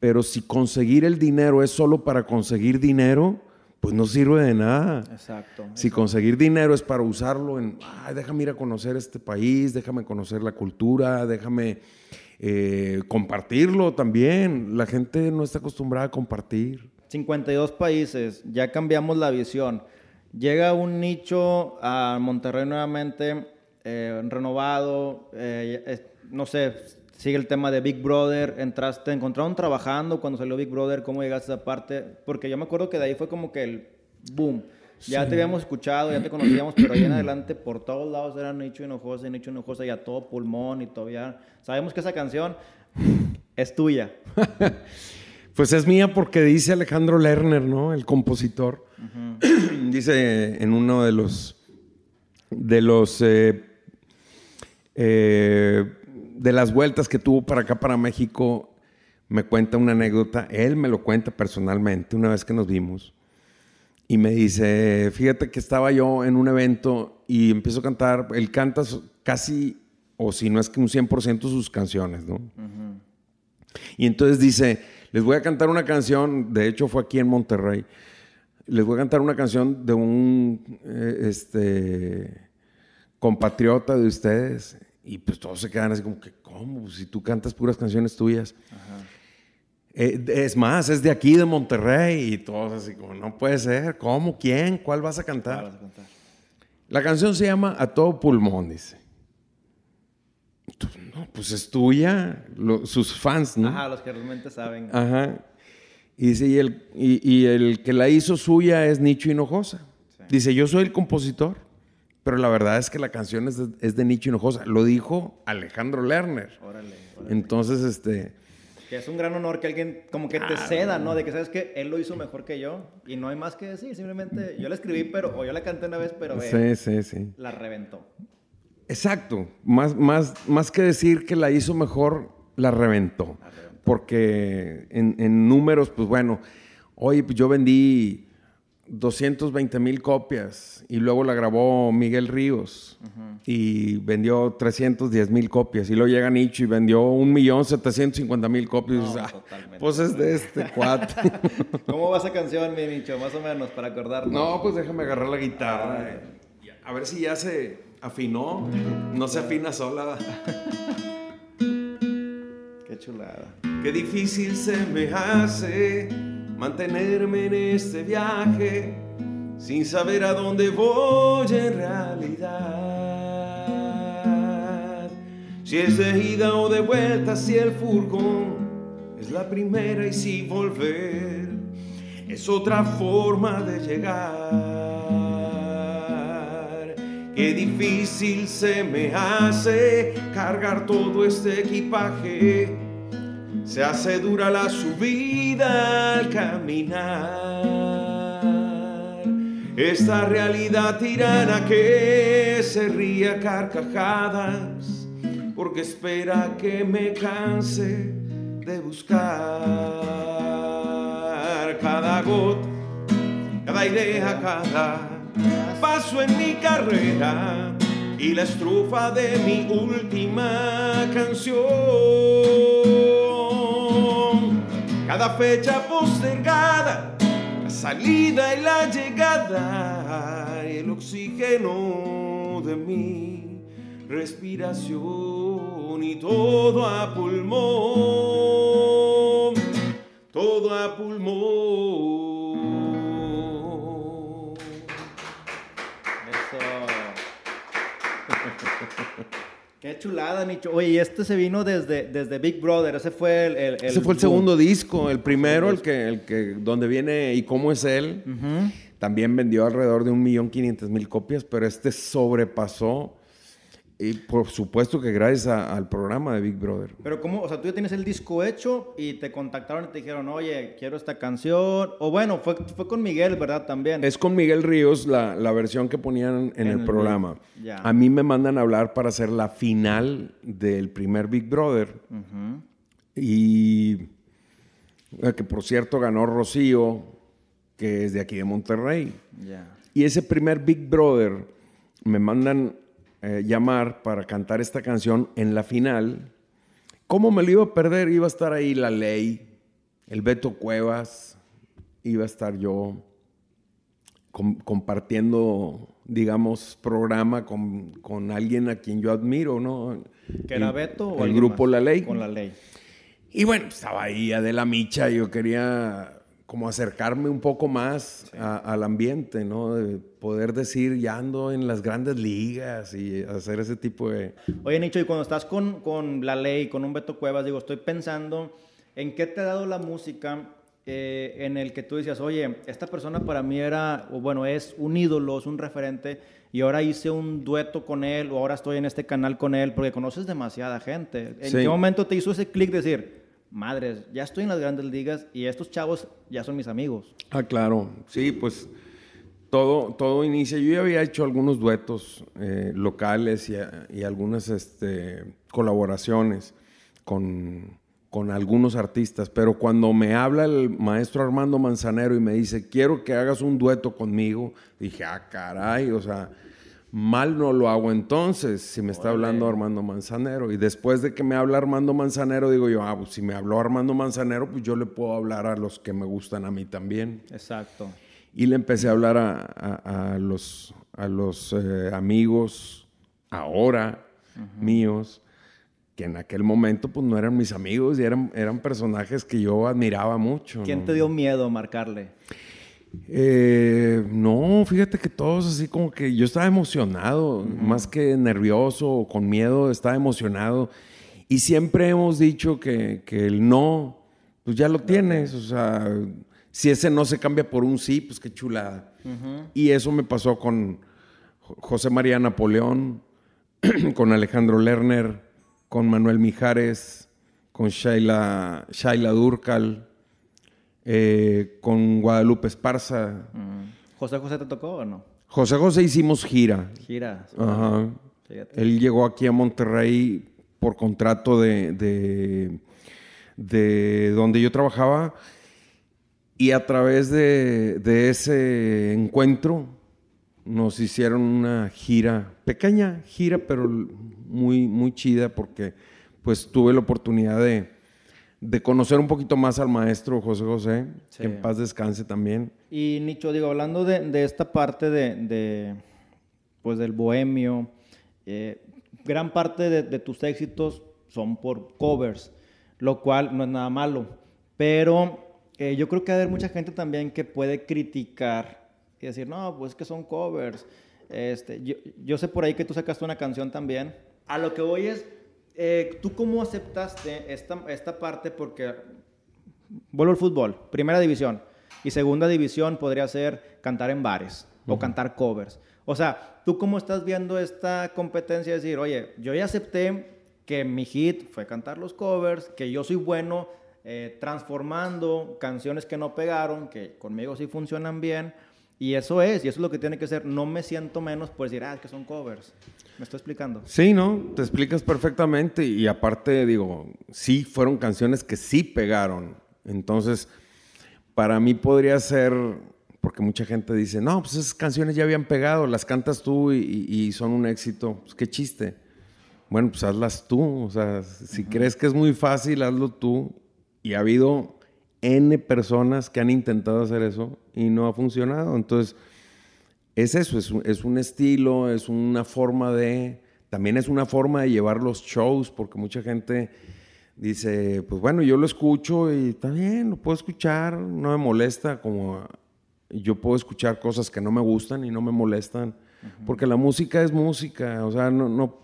S1: Pero si conseguir el dinero es solo para conseguir dinero, pues no sirve de nada.
S2: Exacto.
S1: Si conseguir dinero es para usarlo en, ay, déjame ir a conocer este país, déjame conocer la cultura, déjame eh, compartirlo también. La gente no está acostumbrada a compartir.
S2: 52 países, ya cambiamos la visión. Llega un nicho a Monterrey nuevamente, eh, renovado, eh, no sé, sigue el tema de Big Brother, entraste, te encontraron trabajando cuando salió Big Brother, ¿cómo llegaste a esa parte? Porque yo me acuerdo que de ahí fue como que el boom. Ya te habíamos escuchado, ya te conocíamos, pero ahí en adelante por todos lados era Nicho Hinojosa y Nicho Hinojosa y a todo pulmón y todavía... Sabemos que esa canción es tuya.
S1: Pues es mía porque dice Alejandro Lerner, ¿no? El compositor. dice en uno de los de los eh, eh, de las vueltas que tuvo para acá para México me cuenta una anécdota. Él me lo cuenta personalmente una vez que nos vimos y me dice, fíjate que estaba yo en un evento y empiezo a cantar. Él canta casi o si no es que un 100% sus canciones, ¿no? Y entonces dice les voy a cantar una canción, de hecho fue aquí en Monterrey. Les voy a cantar una canción de un eh, este, compatriota de ustedes. Y pues todos se quedan así como que, ¿cómo? Pues, si tú cantas puras canciones tuyas. Eh, es más, es de aquí, de Monterrey. Y todos así como, no puede ser. ¿Cómo? ¿Quién? ¿Cuál vas a cantar? Vas a cantar? La canción se llama A todo pulmón, dice pues es tuya, sus fans, ¿no?
S2: Ajá, los que realmente saben.
S1: Ajá. Y dice, y el, y, el que la hizo suya es Nicho Hinojosa. Dice, yo soy el compositor, pero la verdad es que la canción es de, es de Nicho Hinojosa. Lo dijo Alejandro Lerner. Órale, Entonces, este...
S2: Que es un gran honor que alguien como que te ceda, ¿no? De que sabes que él lo hizo mejor que yo y no hay más que decir. Simplemente yo la escribí, pero, o yo la canté una vez, pero
S1: sí, sí, sí.
S2: la reventó.
S1: Exacto. Más, más, más que decir que la hizo mejor, la reventó. Porque en, números, pues bueno, pues yo vendí 220 mil copias y luego la grabó Miguel Ríos y vendió 310 mil copias y luego llega Nicho y vendió 1.750.000 copias.
S2: No,
S1: Ah,
S2: totalmente.
S1: pues es de este cuate.
S2: ¿Cómo va esa canción, mi Nicho? Más o menos, para acordarnos.
S1: no, pues déjame agarrar la guitarra. eh. A ver si ya se afinó. No se afina sola.
S2: Qué chulada.
S1: Qué difícil se me hace mantenerme en este viaje sin saber a dónde voy en realidad. Si es de ida o de vuelta, si el furgón es la primera y si volver es otra forma de llegar. Qué difícil se me hace cargar todo este equipaje. Se hace dura la subida al caminar. Esta realidad tirana que se ríe a carcajadas porque espera que me canse de buscar cada gota, cada idea, cada paso en mi carrera y la estrofa de mi última canción. Cada fecha postergada, la salida y la llegada, el oxígeno de mi respiración y todo a pulmón, todo a pulmón.
S2: Qué chulada, Nicho. Oye, y este se vino desde, desde Big Brother. Ese fue el. el-
S1: Ese fue el
S2: boom.
S1: segundo disco, el primero, el que, el que, donde viene y cómo es él. También vendió alrededor de 1.500.000 copias, pero este sobrepasó. Y por supuesto que gracias a- al programa de Big Brother.
S2: Pero cómo, o sea, tú ya tienes el disco hecho y te contactaron y te dijeron, oye, quiero esta canción. O bueno, fue, fue con Miguel, ¿verdad? También.
S1: Es con Miguel Ríos la, la versión que ponían en,
S2: En
S1: el
S2: el
S1: programa.
S2: Ya.
S1: A mí me mandan a hablar para hacer la final del primer Big Brother.
S2: Ujú.
S1: Y eh, que por cierto ganó Rocío, que es de aquí de Monterrey.
S2: Ya.
S1: Y ese primer Big Brother me mandan eh, llamar para cantar esta canción en la final. ¿Cómo me lo iba a perder? Iba a estar ahí la ley, el Beto Cuevas, iba a estar yo com- compartiendo, digamos, programa con, con alguien a quien yo admiro, ¿no?
S2: ¿Que era
S1: El-
S2: Beto o
S1: El grupo
S2: más?
S1: La Ley.
S2: Con la ley.
S1: Y bueno, estaba ahí Adela Micha, yo quería como acercarme un poco más a- al ambiente, ¿no? De poder decir, ya ando en las grandes ligas y hacer ese tipo de...
S2: Oye, Nicho, y cuando estás con, con la ley, con un Beto Cuevas, digo, estoy pensando en qué te ha dado la música eh, en el que tú decías, oye, esta persona para mí era, o bueno, es un ídolo, es un referente, y ahora hice un dueto con él, o ahora estoy en este canal con él, porque conoces demasiada gente. ¿En
S1: Sí.
S2: qué momento te hizo ese clic de decir, madres, ya estoy en las grandes ligas y estos chavos ya son mis amigos?
S1: Ah, claro, sí, pues todo, todo inicia. Yo ya había hecho algunos duetos eh, locales y, y algunas este, colaboraciones con, con algunos artistas, pero cuando me habla el maestro Armando Manzanero y me dice, quiero que hagas un dueto conmigo, dije, ah, caray, o sea, mal no lo hago entonces, si me está hablando Armando Manzanero. Y después de que me habla Armando Manzanero, digo yo, ah, pues si me habló Armando Manzanero, pues yo le puedo hablar a los que me gustan a mí también.
S2: Exacto.
S1: Y le empecé a hablar a, a- a los, a los eh, amigos ahora míos, que en aquel momento pues no eran mis amigos y eran, eran personajes que yo admiraba mucho.
S2: ¿Quién
S1: ¿no?
S2: te dio miedo marcarle?
S1: Eh, no, fíjate que todos así como que yo estaba emocionado, más que nervioso o con miedo, estaba emocionado. Y siempre hemos dicho que, que el no, pues ya lo tienes. O sea, si ese no se cambia por un sí, pues qué chulada. Y eso me pasó con Jo- José María Napoleón, con Alejandro Lerner, con Manuel Mijares, con Shaila, Shaila Durcal, eh, con Guadalupe Esparza.
S2: ¿José José te tocó o no?
S1: José José hicimos gira.
S2: Gira.
S1: Ajá.
S2: Fíjate.
S1: Él llegó aquí a Monterrey por contrato de, de, de donde yo trabajaba Y a través de, de ese encuentro nos hicieron una gira, pequeña gira, pero muy, muy chida porque pues tuve la oportunidad de, de conocer un poquito más al maestro José José, que en paz descanse también.
S2: Y Nicho, digo, hablando de, de esta parte de, de, pues del bohemio, eh, gran parte de, de, tus éxitos son por covers, lo cual no es nada malo, pero eh, yo creo que hay mucha gente también que puede criticar y decir, no, pues que son covers. Este, yo, yo sé por ahí que tú sacaste una canción también. A lo que voy es, eh, ¿tú cómo aceptaste esta, esta parte? Porque vuelvo al fútbol, primera división y segunda división podría ser cantar en bares o cantar covers. O sea, ¿tú cómo estás viendo esta competencia? De decir, oye, yo ya acepté que mi hit fue cantar los covers, que yo soy bueno eh, transformando canciones que no pegaron, que conmigo sí funcionan bien. Y eso es, y eso es lo que tiene que ser. No me siento menos por decir, ah, es que son covers. ¿Me estoy explicando?
S1: Sí, ¿no? Te explicas perfectamente. Y aparte, digo, sí fueron canciones que sí pegaron. Entonces, para mí podría ser, porque mucha gente dice, no, pues esas canciones ya habían pegado, las cantas tú y, son un éxito. Pues qué chiste. Bueno, pues hazlas tú. O sea, si crees que es muy fácil, hazlo tú. Y ha habido N personas que han intentado hacer eso y no ha funcionado. Entonces, es eso, es un, es un, estilo, es una forma de, también es una forma de llevar los shows, porque mucha gente dice, pues bueno, yo lo escucho y está bien, lo puedo escuchar, no me molesta, como yo puedo escuchar cosas que no me gustan y no me molestan, porque la música es música, o sea, no, no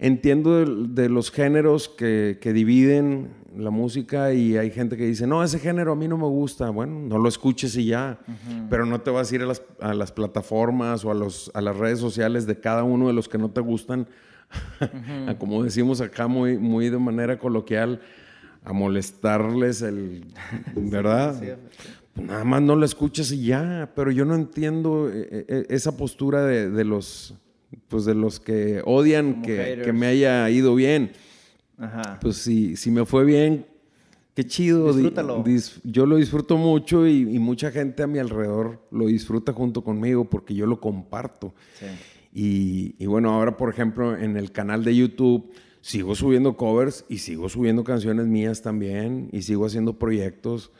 S1: entiendo de, los géneros que, que, dividen la música y hay gente que dice, no, ese género a mí no me gusta. Bueno, no lo escuches y ya, pero no te vas a ir a las, a las plataformas o a, los, a las redes sociales de cada uno de los que no te gustan, como decimos acá muy, muy de manera coloquial, a molestarles el, ¿verdad? Pues nada más no lo escuches y ya, pero yo no entiendo eh, eh, esa postura de, de los pues de los que odian que, me haya ido bien. Ajá. Pues si, si me fue bien, qué chido.
S2: Disfrútalo.
S1: yo lo disfruto mucho y, mucha gente a mi alrededor lo disfruta junto conmigo porque yo lo comparto. Sí. Y, y, bueno, ahora por ejemplo en el canal de YouTube sigo subiendo covers y sigo subiendo canciones mías también y sigo haciendo proyectos.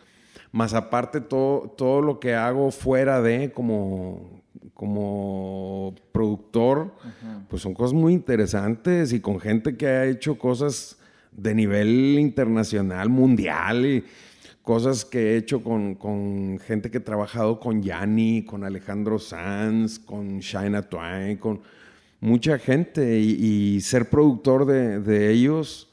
S1: Más aparte todo, todo lo que hago fuera de como como productor, pues son cosas muy interesantes y con gente que ha hecho cosas de nivel internacional, mundial y cosas que he hecho con, gente que ha trabajado con Yanni, con Alejandro Sanz, con Shaina Twain, con mucha gente y, ser productor de, ellos,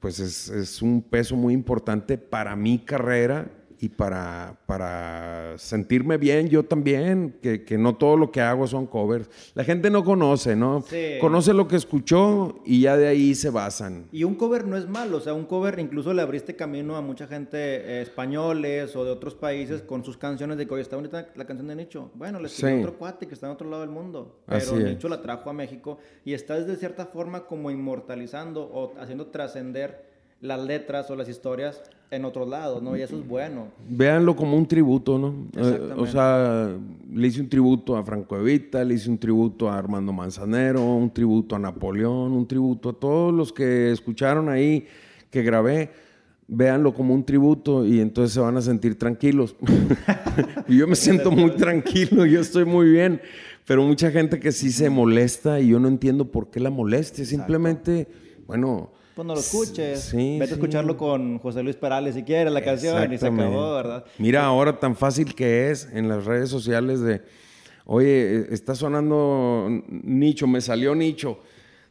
S1: pues es, es un peso muy importante para mi carrera y para, para sentirme bien yo también, que, que, no todo lo que hago son covers. La gente no conoce, ¿no? Conoce lo que escuchó y ya de ahí se basan.
S2: Y un cover no es malo, o sea, un cover incluso le abriste camino a mucha gente eh, españoles o de otros países con sus canciones de que, oye, está bonita la canción de Nicho. Bueno, le escribió otro cuate que está en otro lado del mundo, pero Nicho la trajo a México y estás de cierta forma como inmortalizando o haciendo trascender las letras o las historias en otros lados, ¿no? Y eso es bueno.
S1: Véanlo como un tributo, ¿no? Eh, o sea, le hice un tributo a Franco Evita, le hice un tributo a Armando Manzanero, un tributo a Napoleón, un tributo a todos los que escucharon ahí que grabé. Véanlo como un tributo y entonces se van a sentir tranquilos. yo me siento muy tranquilo, yo estoy muy bien. Pero mucha gente que sí se molesta y yo no entiendo por qué la moleste. Simplemente, bueno,
S2: pues no lo escuches. Vete a escucharlo con José Luis Perales si quieres la canción y se acabó, ¿verdad?
S1: Mira ahora tan fácil que es en las redes sociales de, oye, está sonando nicho, me salió nicho.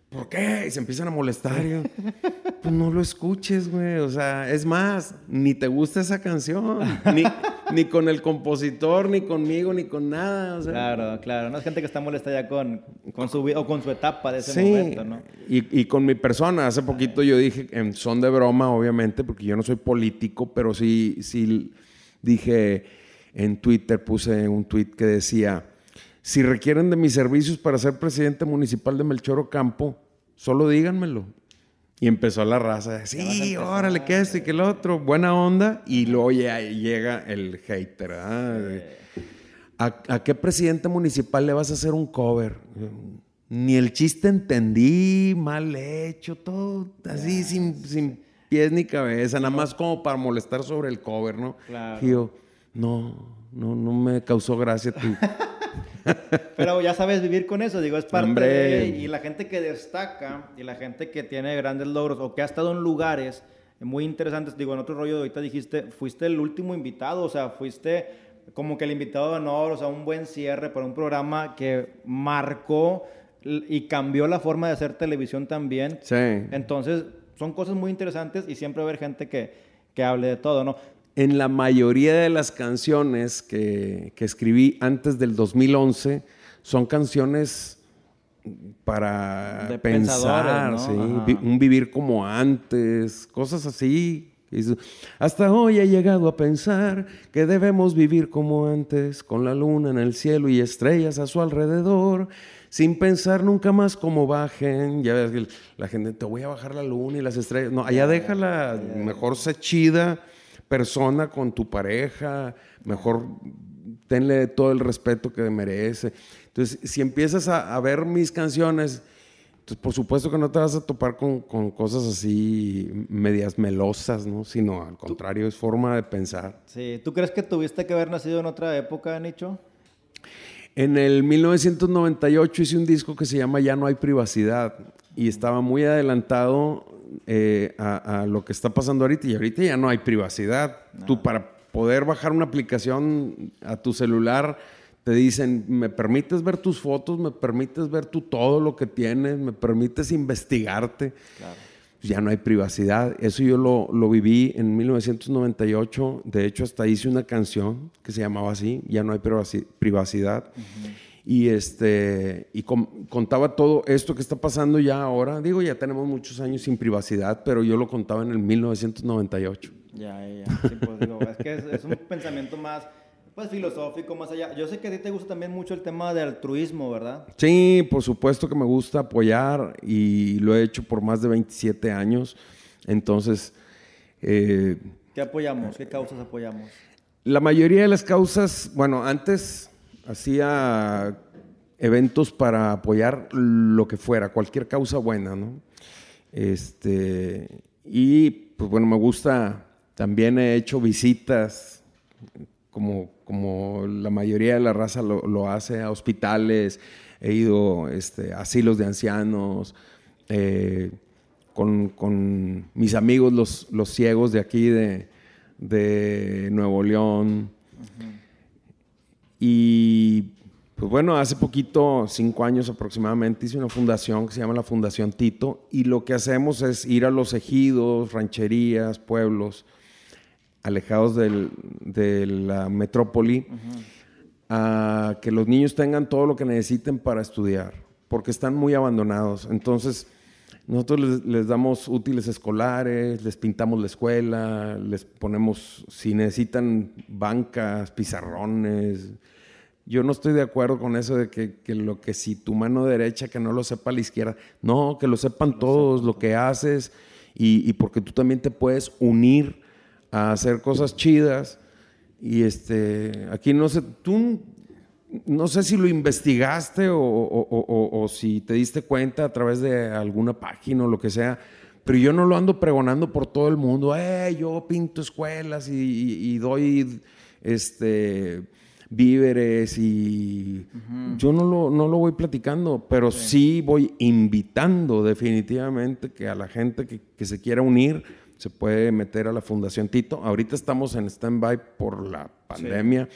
S1: ¿Por qué? Y se empiezan a molestar. pues no lo escuches, güey. O sea, es más, ni te gusta esa canción. Ni, ni con el compositor, ni conmigo, ni con nada.
S2: Claro, claro. No es gente que está molesta ya con, con su o con su etapa de ese momento, ¿no?
S1: Y, y, con mi persona. Hace poquito yo dije, en son de broma, obviamente, porque yo no soy político, pero sí, sí dije en Twitter, puse un tweet que decía. Si requieren de mis servicios para ser presidente municipal de Melchor Ocampo, solo díganmelo. Y empezó la raza, sí, órale, que esto y que el otro, buena onda. Y luego ya llega el hater. ¿A, qué presidente municipal le vas a hacer un cover? Ni el chiste entendí, mal hecho, todo así, sin, pies ni cabeza, nada más como para molestar sobre el cover, ¿no? Y yo, no, no, no me causó gracia tú.
S2: Pero ya sabes vivir con eso, digo, es parte de... Y la gente que destaca y la gente que tiene grandes logros o que ha estado en lugares muy interesantes, digo, en otro rollo, ahorita dijiste, fuiste el último invitado, o sea, fuiste como que el invitado de honor, o sea, un buen cierre para un programa que marcó y cambió la forma de hacer televisión también.
S1: Sí.
S2: Entonces, son cosas muy interesantes y siempre va a haber gente que, que hable de todo, ¿no?
S1: En la mayoría de las canciones que, que escribí antes del 2011 son canciones para pensar, ¿sí? un vivir como antes, cosas así hasta hoy he llegado a pensar que debemos vivir como antes, con la luna en el cielo y estrellas a su alrededor, sin pensar nunca más cómo bajen. Ya ves la gente, te voy a bajar la luna y las estrellas. No, allá déjala, mejor se chida persona con tu pareja, mejor tenle todo el respeto que merece. Entonces, si empiezas a ver mis canciones, entonces, por supuesto que no te vas a topar con, cosas así medias melosas, ¿no? Sino al contrario, es forma de pensar.
S2: Sí, ¿tú crees que tuviste que haber nacido en otra época, Nicho?
S1: En el 1998 hice un disco que se llama Ya no hay privacidad y estaba muy adelantado eh, a, lo que está pasando ahorita y ahorita ya no hay privacidad. Tú para poder bajar una aplicación a tu celular te dicen, me permites ver tus fotos, me permites ver tú todo lo que tienes, me permites investigarte. Pues ya no hay privacidad. Eso yo lo, lo, viví en 1998. De hecho, hasta hice una canción que se llamaba así, Ya no hay privacidad. Y, este, y contaba todo esto que está pasando ya ahora. Digo, ya tenemos muchos años sin privacidad, pero yo lo contaba en el 1998.
S2: Ya, ya. Sí, pues, digo, es que es un pensamiento más pues filosófico, más allá. Yo sé que a ti te gusta también mucho el tema de altruismo, ¿verdad?
S1: Sí, por supuesto que me gusta apoyar y lo he hecho por más de 27 años. Entonces...
S2: Eh, ¿Qué apoyamos? ¿Qué causas apoyamos?
S1: La mayoría de las causas, bueno, antes hacía eventos para apoyar lo que fuera, cualquier causa buena, ¿no? Este, y pues bueno, me gusta, también he hecho visitas como, como la mayoría de la raza lo, hace, a hospitales, he ido este, a asilos de ancianos, eh, con, mis amigos los, los ciegos de aquí de, de Nuevo León. Y pues bueno, hace poquito, cinco años aproximadamente, hice una fundación que se llama la Fundación Tito y lo que hacemos es ir a los ejidos, rancherías, pueblos alejados de la metrópoli, a que los niños tengan todo lo que necesiten para estudiar, porque están muy abandonados. Entonces, nosotros les, damos útiles escolares, les pintamos la escuela, les ponemos, si necesitan bancas, pizarrones. Yo no estoy de acuerdo con eso de que, lo que si tu mano derecha que no lo sepa la izquierda. No, que lo sepan todos, lo que haces y, y porque tú también te puedes unir a hacer cosas chidas. Y este, aquí no sé, tú no sé si lo investigaste o, si te diste cuenta a través de alguna página o lo que sea, pero yo no lo ando pregonando por todo el mundo. Eh, yo pinto escuelas y, doy este, víveres y yo no lo, no lo voy platicando, pero sí. voy invitando definitivamente que a la gente que, que se quiera unir se puede meter a la Fundación Tito. Ahorita estamos en stand-by por la pandemia,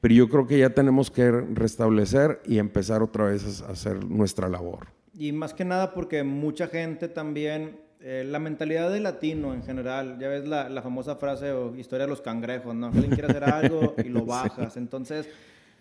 S1: pero yo creo que ya tenemos que restablecer y empezar otra vez a hacer nuestra labor.
S2: Y más que nada porque mucha gente también, eh, la mentalidad de latino en general, ya ves la, la, famosa frase o historia de los cangrejos, ¿no? Alguien quiere hacer algo y lo bajas. Entonces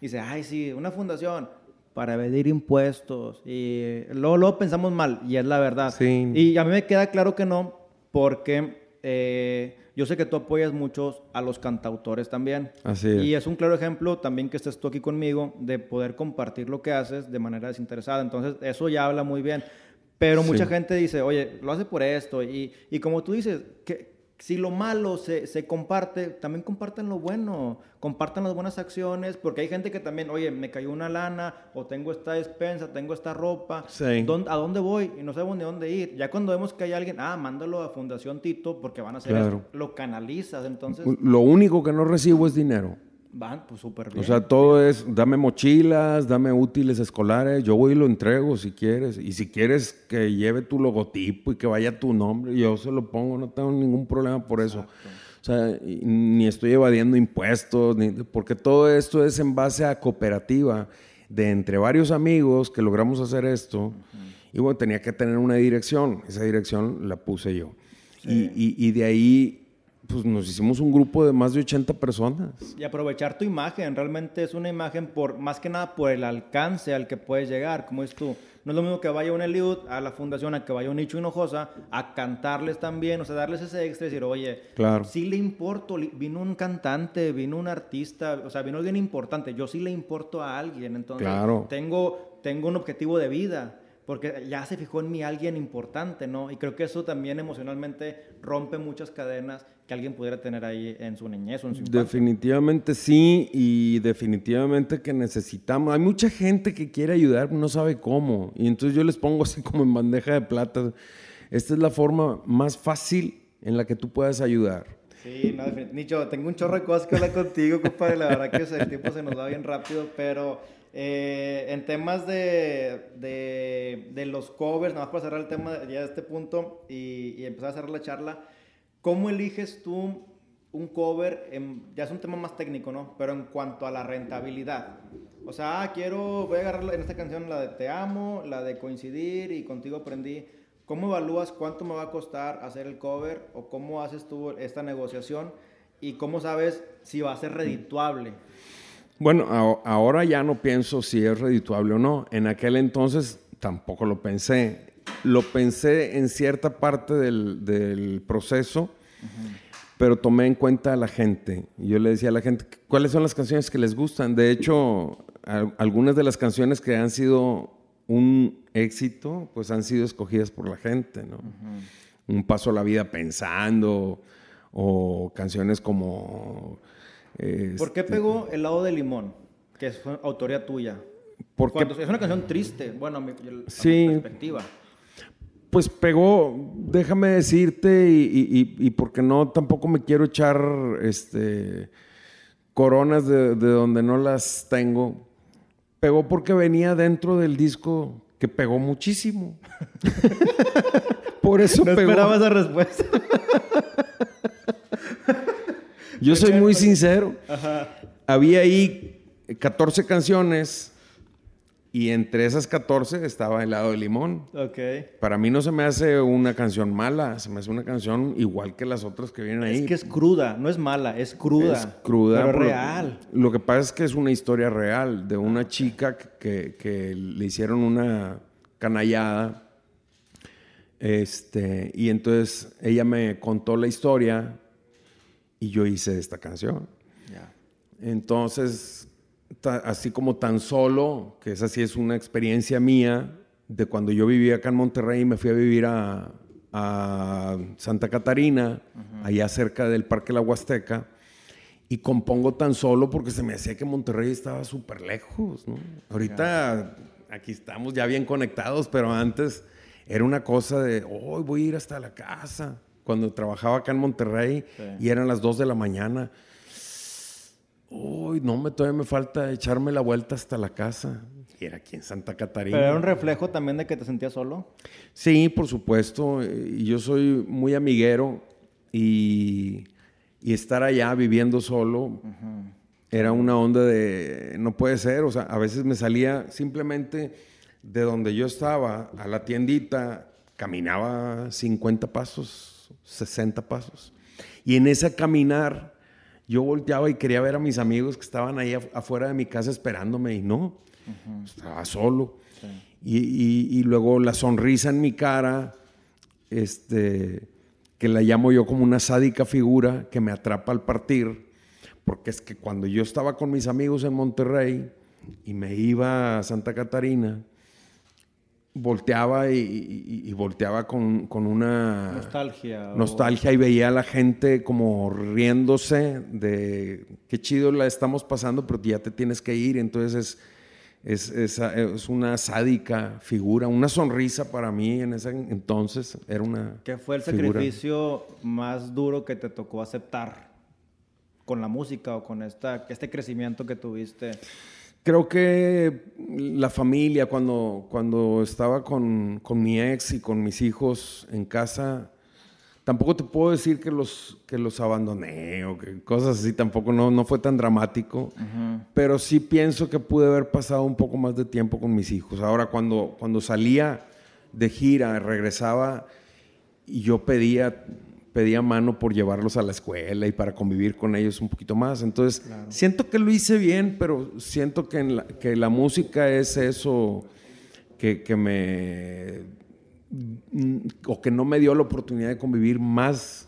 S2: dice, ay, sí, una fundación para evadir impuestos. Y luego, luego pensamos mal, y es la verdad.
S1: Sí.
S2: Y a mí me queda claro que no, porque eh, yo sé que tú apoyas mucho a los cantautores también.
S1: Así es.
S2: Y es un claro ejemplo también que estés tú aquí conmigo de poder compartir lo que haces de manera desinteresada. Entonces, eso ya habla muy bien. Pero mucha gente dice, oye, lo hace por esto. Y, y como tú dices, que si lo malo se, se, comparte, también compartan lo bueno, compartan las buenas acciones, porque hay gente que también, oye, me cayó una lana, o tengo esta despensa, tengo esta ropa, ¿a dónde voy? Y no sabemos ni dónde ir. Ya cuando vemos que hay alguien, ah, mándalo a Fundación Tito, porque van a hacer esto, lo canalizas, entonces...
S1: Lo único que no recibo es dinero.
S2: Van, pues súper bien.
S1: O sea, todo es, dame mochilas, dame útiles escolares, yo voy y lo entrego si quieres. Y si quieres que lleve tu logotipo y que vaya tu nombre, yo se lo pongo, no tengo ningún problema por eso. O sea, ni estoy evadiendo impuestos, ni, porque todo esto es en base a cooperativa de entre varios amigos que logramos hacer esto. Y bueno, tenía que tener una dirección. Esa dirección la puse yo. Y, y, y de ahí pues nos hicimos un grupo de más de 80 personas.
S2: Y aprovechar tu imagen, realmente es una imagen por, más que nada por el alcance al que puedes llegar, como es tú. No es lo mismo que vaya un Eliud a la fundación, a que vaya un Nicho Hinojosa, a cantarles también, o sea, darles ese extra y decir, oye,
S1: claro.
S2: sí le importo, vino un cantante, vino un artista, o sea, vino alguien importante, yo sí le importo a alguien, entonces
S1: claro.
S2: tengo, tengo un objetivo de vida porque ya se fijó en mí alguien importante, ¿no? Y creo que eso también emocionalmente rompe muchas cadenas que alguien pudiera tener ahí en su niñez o en su infancia.
S1: Definitivamente sí, y definitivamente que necesitamos. Hay mucha gente que quiere ayudar, no sabe cómo, y entonces yo les pongo así como en bandeja de plata. Esta es la forma más fácil en la que tú puedas ayudar.
S2: Sí, no, Nicho, tengo un chorro de cosas que hablar contigo, compadre. La verdad que el tiempo se nos va bien rápido, pero eh, en temas de, de, los covers, nada más para cerrar el tema ya de este punto y, empezar a cerrar la charla, ¿cómo eliges tú un cover? ya es un tema más técnico, ¿no? Pero en cuanto a la rentabilidad. O sea, ah, quiero, voy a agarrar en esta canción la de Te Amo, la de Coincidir y Contigo Aprendí. ¿Cómo evalúas cuánto me va a costar hacer el cover o cómo haces tú esta negociación y cómo sabes si va a ser redituable?
S1: Bueno, ahora ya no pienso si es redituable o no. En aquel entonces tampoco lo pensé. Lo pensé en cierta parte del, proceso, pero tomé en cuenta a la gente. Yo le decía a la gente cuáles son las canciones que les gustan. De hecho, algunas de las canciones que han sido un éxito, pues han sido escogidas por la gente, ¿no? Un paso a la vida pensando, o canciones como
S2: ¿Por qué este, pegó El lado de limón? Que es autoría tuya. Porque es una canción triste, bueno, a mi, perspectiva.
S1: Pues pegó, déjame decirte, y, porque no tampoco me quiero echar este, coronas de, donde no las tengo. Pegó porque venía dentro del disco que pegó muchísimo. Por eso
S2: no
S1: pegó.
S2: esperaba esa respuesta.
S1: Yo soy muy sincero. Había ahí 14 canciones y entre esas 14 estaba El lado de limón. Para mí no se me hace una canción mala, se me hace una canción igual que las otras que vienen ahí.
S2: Es que es cruda, no es mala, es cruda.
S1: Es cruda.
S2: Pero real.
S1: Lo que pasa es que es una historia real de una chica que, que le hicieron una canallada. Este, y entonces ella me contó la historia y yo hice esta canción. Entonces, así como tan solo, que esa sí es una experiencia mía, de cuando yo vivía acá en Monterrey y me fui a vivir a, Santa Catarina, allá cerca del Parque La Huasteca, y compongo tan solo porque se me hacía que Monterrey estaba súper lejos. Ahorita aquí estamos ya bien conectados, pero antes era una cosa de, hoy voy a ir hasta la casa cuando trabajaba acá en Monterrey y eran las 2 de la mañana. Uy, no, me, todavía me falta echarme la vuelta hasta la casa. Y era aquí en Santa Catarina.
S2: ¿Pero era un reflejo también de que te sentías solo?
S1: Sí, por supuesto. Y yo soy muy amiguero y, y estar allá viviendo solo era una onda de no puede ser. O sea, a veces me salía simplemente de donde yo estaba a la tiendita, caminaba 50 pasos 60 pasos. Y en ese caminar, yo volteaba y quería ver a mis amigos que estaban ahí afuera de mi casa esperándome y no, estaba solo. Y, luego la sonrisa en mi cara, este, que la llamo yo como una sádica figura que me atrapa al partir, porque es que cuando yo estaba con mis amigos en Monterrey y me iba a Santa Catarina, volteaba y, volteaba con, una
S2: nostalgia.
S1: Nostalgia y veía a la gente como riéndose de qué chido la estamos pasando, pero ya te tienes que ir. Entonces es, es, es, una sádica figura, una sonrisa para mí en ese entonces era una.
S2: ¿Qué fue el sacrificio más duro que te tocó aceptar con la música o con esta, este crecimiento que tuviste?
S1: Creo que la familia, cuando, cuando estaba con, con, mi ex y con mis hijos en casa, tampoco te puedo decir que los, que los abandoné o que cosas así, tampoco no, no fue tan dramático, pero sí pienso que pude haber pasado un poco más de tiempo con mis hijos. Ahora, cuando, cuando salía de gira, regresaba y yo pedía pedía mano por llevarlos a la escuela y para convivir con ellos un poquito más. Entonces, siento que lo hice bien, pero siento que, la, que la música es eso que, que, me... o que no me dio la oportunidad de convivir más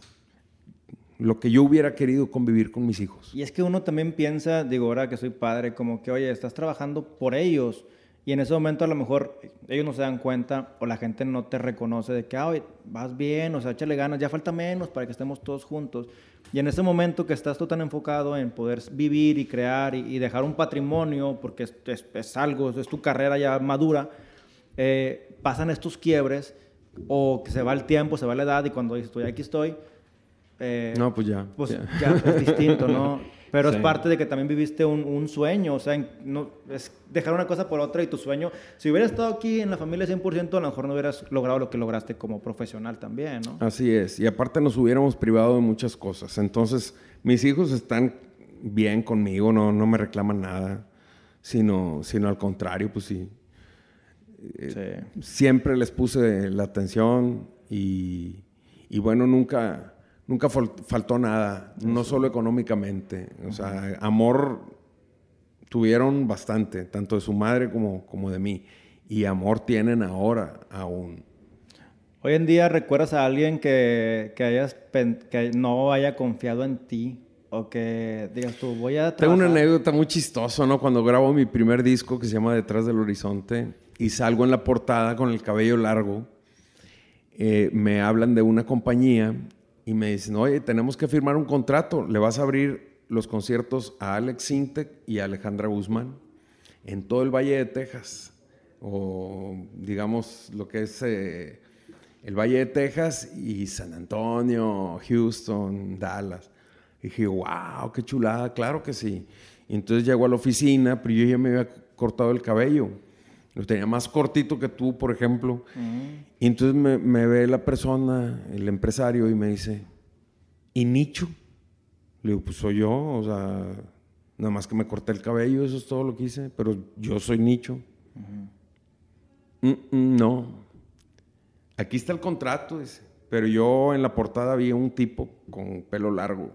S1: lo que yo hubiera querido convivir con mis hijos.
S2: Y es que uno también piensa, digo, ahora que soy padre, como que, oye, estás trabajando por ellos y en ese momento a lo mejor ellos no se dan cuenta o la gente no te reconoce de que, ay, vas bien, o sea, échale ganas, ya falta menos para que estemos todos juntos. Y en ese momento que estás tú tan enfocado en poder vivir y crear y, dejar un patrimonio, porque es, es, algo, es tu carrera ya madura, eh, pasan estos quiebres o que se va el tiempo, se va la edad y cuando dices, estoy aquí estoy.
S1: Eh, no, pues ya.
S2: Pues ya es distinto, ¿no? Pero es parte de que también viviste un, un, sueño, o sea, no, es dejar una cosa por otra y tu sueño, si hubieras estado aquí en la familia 100%, a lo mejor no hubieras logrado lo que lograste como profesional también, ¿no?
S1: Así es, y aparte nos hubiéramos privado de muchas cosas. Entonces, mis hijos están bien conmigo, no, no me reclaman nada, sino, sino al contrario, pues sí. Eh, siempre les puse la atención y, y bueno, nunca nunca faltó nada, no solo económicamente. O sea, amor tuvieron bastante, tanto de su madre como, como de mí. Y amor tienen ahora aún.
S2: Hoy en día, ¿recuerdas a alguien que, que, hayas, que no haya confiado en ti? O que digas tú, voy a
S1: Tengo una anécdota muy chistosa, ¿no? Cuando grabo mi primer disco que se llama Detrás del Horizonte y salgo en la portada con el cabello largo, eh, me hablan de una compañía y me dicen, oye, tenemos que firmar un contrato, le vas a abrir los conciertos a Alex Sintek y Alejandra Guzmán en todo el Valle de Texas, o digamos lo que es eh, el Valle de Texas y San Antonio, Houston, Dallas. Y dije, wow, qué chulada, claro que sí. Y entonces llego a la oficina, pero yo ya me había cortado el cabello. Lo tenía más cortito que tú, por ejemplo. Y entonces me, ve la persona, el empresario, y me dice, ¿y Nicho? Le digo, pues soy yo, o sea, nada más que me corté el cabello, eso es todo lo que hice, pero yo soy Nicho. Mm, mm, no. Aquí está el contrato, dice. Pero yo en la portada vi un tipo con pelo largo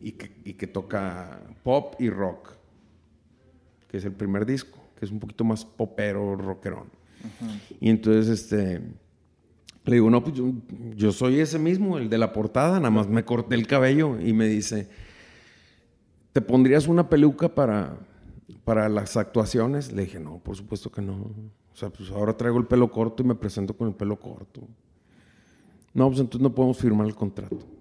S1: y que, y que toca pop y rock, que es el primer disco que es un poquito más popero, rockerón. Y entonces, este, le digo, no, pues yo, soy ese mismo, el de la portada, nada más me corté el cabello y me dice, ¿te pondrías una peluca para, para las actuaciones? Le dije, no, por supuesto que no. O sea, pues ahora traigo el pelo corto y me presento con el pelo corto. No, pues entonces no podemos firmar el contrato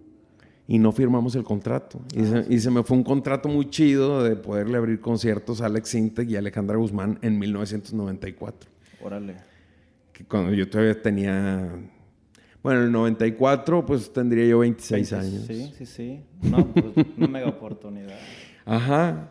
S1: y no firmamos el contrato. Y se, me fue un contrato muy chido de poderle abrir conciertos a Alex Sintek y Alejandra Guzmán en 1994.
S2: Órale.
S1: Que cuando yo todavía tenía. Bueno, en el 94, pues tendría yo 26 años.
S2: Sí, sí, sí. No, pues una mega oportunidad.
S1: Ajá.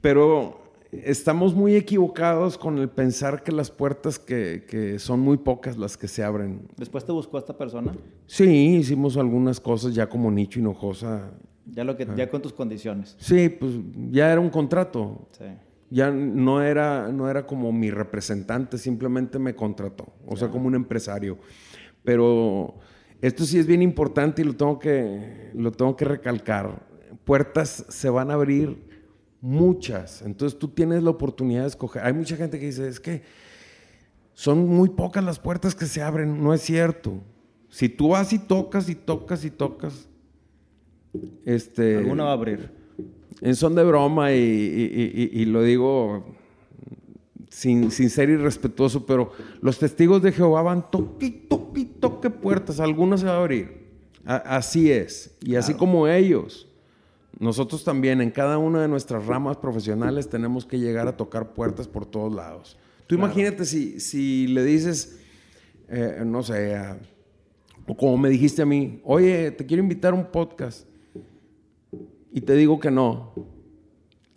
S1: Pero estamos muy equivocados con el pensar que las puertas que, son muy pocas las que se abren.
S2: ¿Después te buscó esta persona?
S1: Sí, hicimos algunas cosas ya como Nicho Hinojosa.
S2: Ya, lo que, ya ah. con tus condiciones.
S1: Sí, pues ya era un contrato. Sí. Ya no era, no era como mi representante, simplemente me contrató, o sea, como un empresario. Pero esto sí es bien importante y lo tengo que, lo tengo que recalcar. Puertas se van a abrir Muchas. Entonces tú tienes la oportunidad de escoger. Hay mucha gente que dice, es que son muy pocas las puertas que se abren. No es cierto. Si tú vas y tocas y tocas y tocas, este...
S2: Alguna va a abrir.
S1: En son de broma y, lo digo sin, sin ser irrespetuoso, pero los testigos de Jehová van toque, toque, toque puertas, algunas se va a abrir. así es. Y así como ellos, nosotros también en cada una de nuestras ramas profesionales tenemos que llegar a tocar puertas por todos lados. Tú imagínate si, si le dices, eh, no sé, o como me dijiste a mí, oye, te quiero invitar a un podcast. Y te digo que no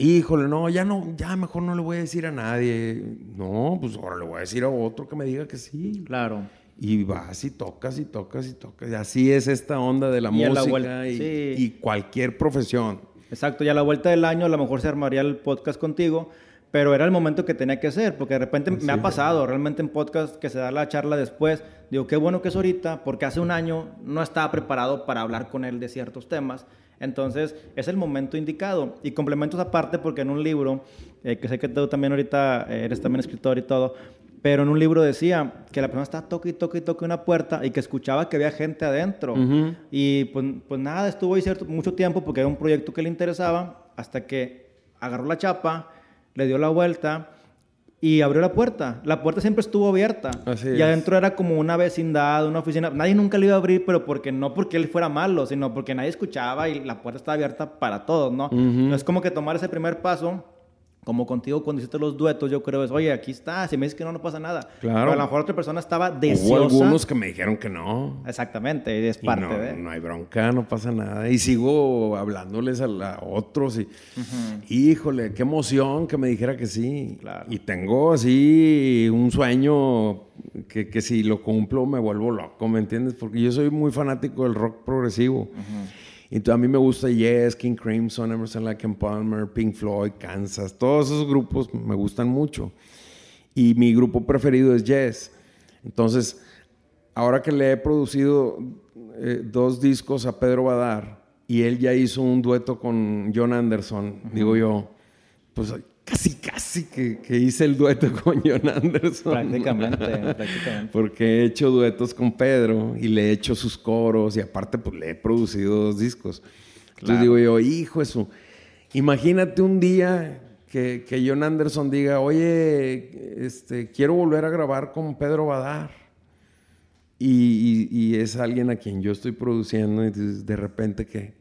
S1: híjole, no, ya no, ya mejor no le voy a decir a nadie. No, pues ahora le voy a decir a otro que me diga que sí.
S2: Claro.
S1: Y vas y tocas y tocas y tocas. Y así es esta onda de la música y, cualquier profesión.
S2: Exacto, y a la vuelta del año a lo mejor se armaría el podcast contigo, pero era el momento que tenía que ser, porque de repente me ha pasado realmente en podcast que se da la charla después. Digo, qué bueno que es ahorita, porque hace un año no estaba preparado para hablar con él de ciertos temas entonces, es el momento indicado. Y complementos aparte, porque en un libro, eh, que sé que tú también ahorita eres también escritor y todo, pero en un libro decía que la persona estaba toque y toque y toque una puerta y que escuchaba que había gente adentro. Y pues, pues, nada, estuvo ahí cierto, mucho tiempo porque era un proyecto que le interesaba, hasta que agarró la chapa, le dio la vuelta y abrió la puerta. La puerta siempre estuvo abierta. y adentro era como una vecindad, una oficina. Nadie nunca le iba a abrir, pero porque no porque él fuera malo, sino porque nadie escuchaba y la puerta estaba abierta para todos, ¿no? Es como que tomar ese primer paso como contigo cuando hiciste los duetos, yo creo es, oye, aquí está, si me dices que no, no pasa nada. Claro. Pero a lo mejor otra persona estaba deseosa. Hubo
S1: algunos que me dijeron que no.
S2: Exactamente, es parte
S1: no,
S2: de...
S1: No hay bronca, no pasa nada. Y sigo hablándoles a, otros y, híjole, qué emoción que me dijera que sí. Claro. Y tengo así un sueño que, que, si lo cumplo me vuelvo loco, ¿me entiendes? Porque yo soy muy fanático del rock progresivo. Entonces a mí me gusta Yes, King Crimson, Emerson Lake Palmer, Pink Floyd, Kansas, todos esos grupos me gustan mucho. Y mi grupo preferido es Yes. Entonces, ahora que le he producido eh, dos discos a Pedro Badar y él ya hizo un dueto con John Anderson, digo yo, pues casi, casi que, hice el dueto con John Anderson.
S2: Prácticamente, prácticamente.
S1: Porque he hecho duetos con Pedro y le he hecho sus coros y aparte pues le he producido dos discos. Entonces digo yo, hijo eso, imagínate un día que, que, John Anderson diga, oye, este, quiero volver a grabar con Pedro Badar. Y, y, es alguien a quien yo estoy produciendo y de repente que,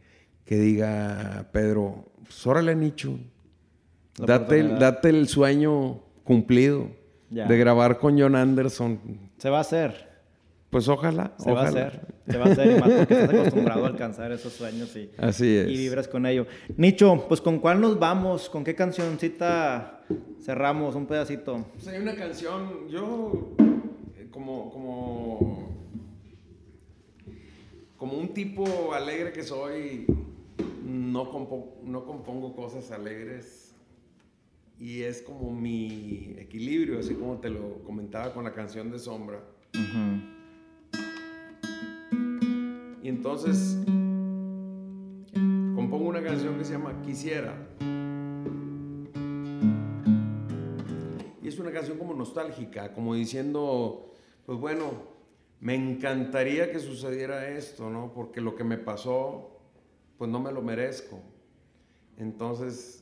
S1: que diga, Pedro, pues órale, Nicho, Date el, date el, sueño cumplido de grabar con John Anderson.
S2: Se va a hacer.
S1: Pues ojalá.
S2: Se va a hacer. Se va a hacer. Y más porque estás acostumbrado a alcanzar esos sueños y,
S1: Así es.
S2: y vibras con ello. Nicho, pues ¿con cuál nos vamos? ¿Con qué cancioncita cerramos? Un pedacito.
S1: Pues hay una canción, yo eh, como, como, como un tipo alegre que soy, no, no compongo cosas alegres y es como mi equilibrio, así como te lo comentaba con la canción de Sombra. Y entonces compongo una canción que se llama Quisiera. Y es una canción como nostálgica, como diciendo, pues bueno, me encantaría que sucediera esto, ¿no? Porque lo que me pasó, pues no me lo merezco. Entonces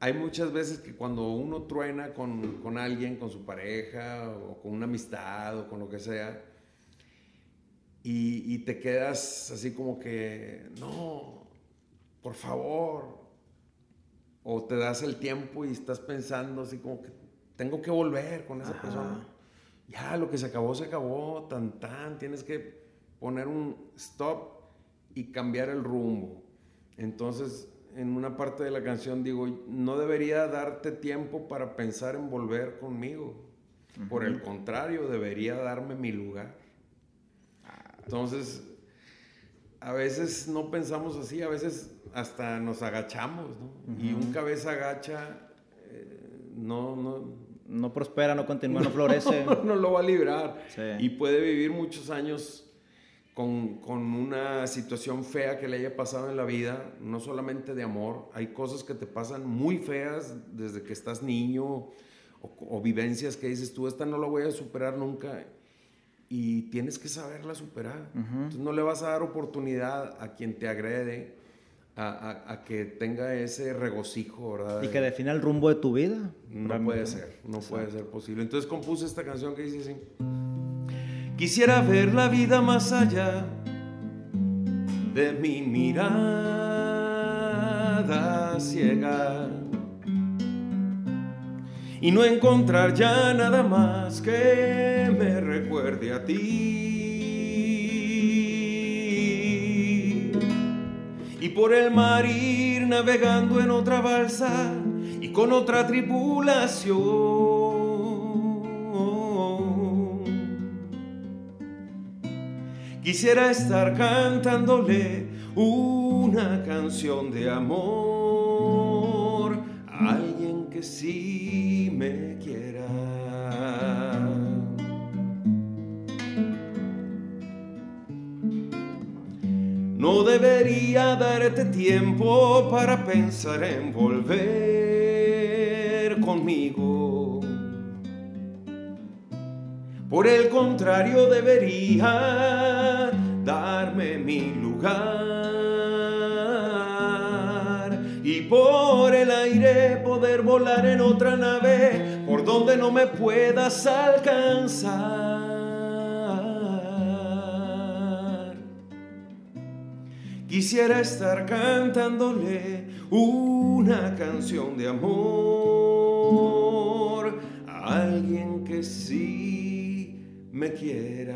S1: hay muchas veces que cuando uno truena con, alguien, con su pareja o con una amistad o con lo que sea, y, te quedas así como que, no, por favor, o te das el tiempo y estás pensando así como que tengo que volver con esa persona. Ya, lo que se acabó, se acabó, tan, tan, tienes que poner un stop y cambiar el rumbo. Entonces, en una parte de la canción digo, no debería darte tiempo para pensar en volver conmigo. Por el contrario, debería darme mi lugar. Entonces, a veces no pensamos así, a veces hasta nos agachamos, ¿no? Y un cabeza agacha eh, no, no...
S2: No prospera, no continúa, no, florece.
S1: no, lo va a librar. Y puede vivir muchos años con, una situación fea que le haya pasado en la vida, no solamente de amor, hay cosas que te pasan muy feas desde que estás niño o, vivencias que dices tú, esta no la voy a superar nunca y tienes que saberla superar. Entonces no le vas a dar oportunidad a quien te agrede, a, que tenga ese regocijo, ¿verdad?
S2: Y que defina el rumbo de tu vida.
S1: No puede ser, no puede ser posible. Entonces compuse esta canción que dice así. Quisiera ver la vida más allá de mi mirada ciega y no encontrar ya nada más que me recuerde a ti. Y por el mar ir navegando en otra balsa y con otra tripulación. Quisiera estar cantándole una canción de amor a alguien que sí me quiera. No debería darte tiempo para pensar en volver conmigo. Por el contrario, debería darme mi lugar y por el aire poder volar en otra nave por donde no me puedas alcanzar. Quisiera estar cantándole una canción de amor a alguien que sí me quiera.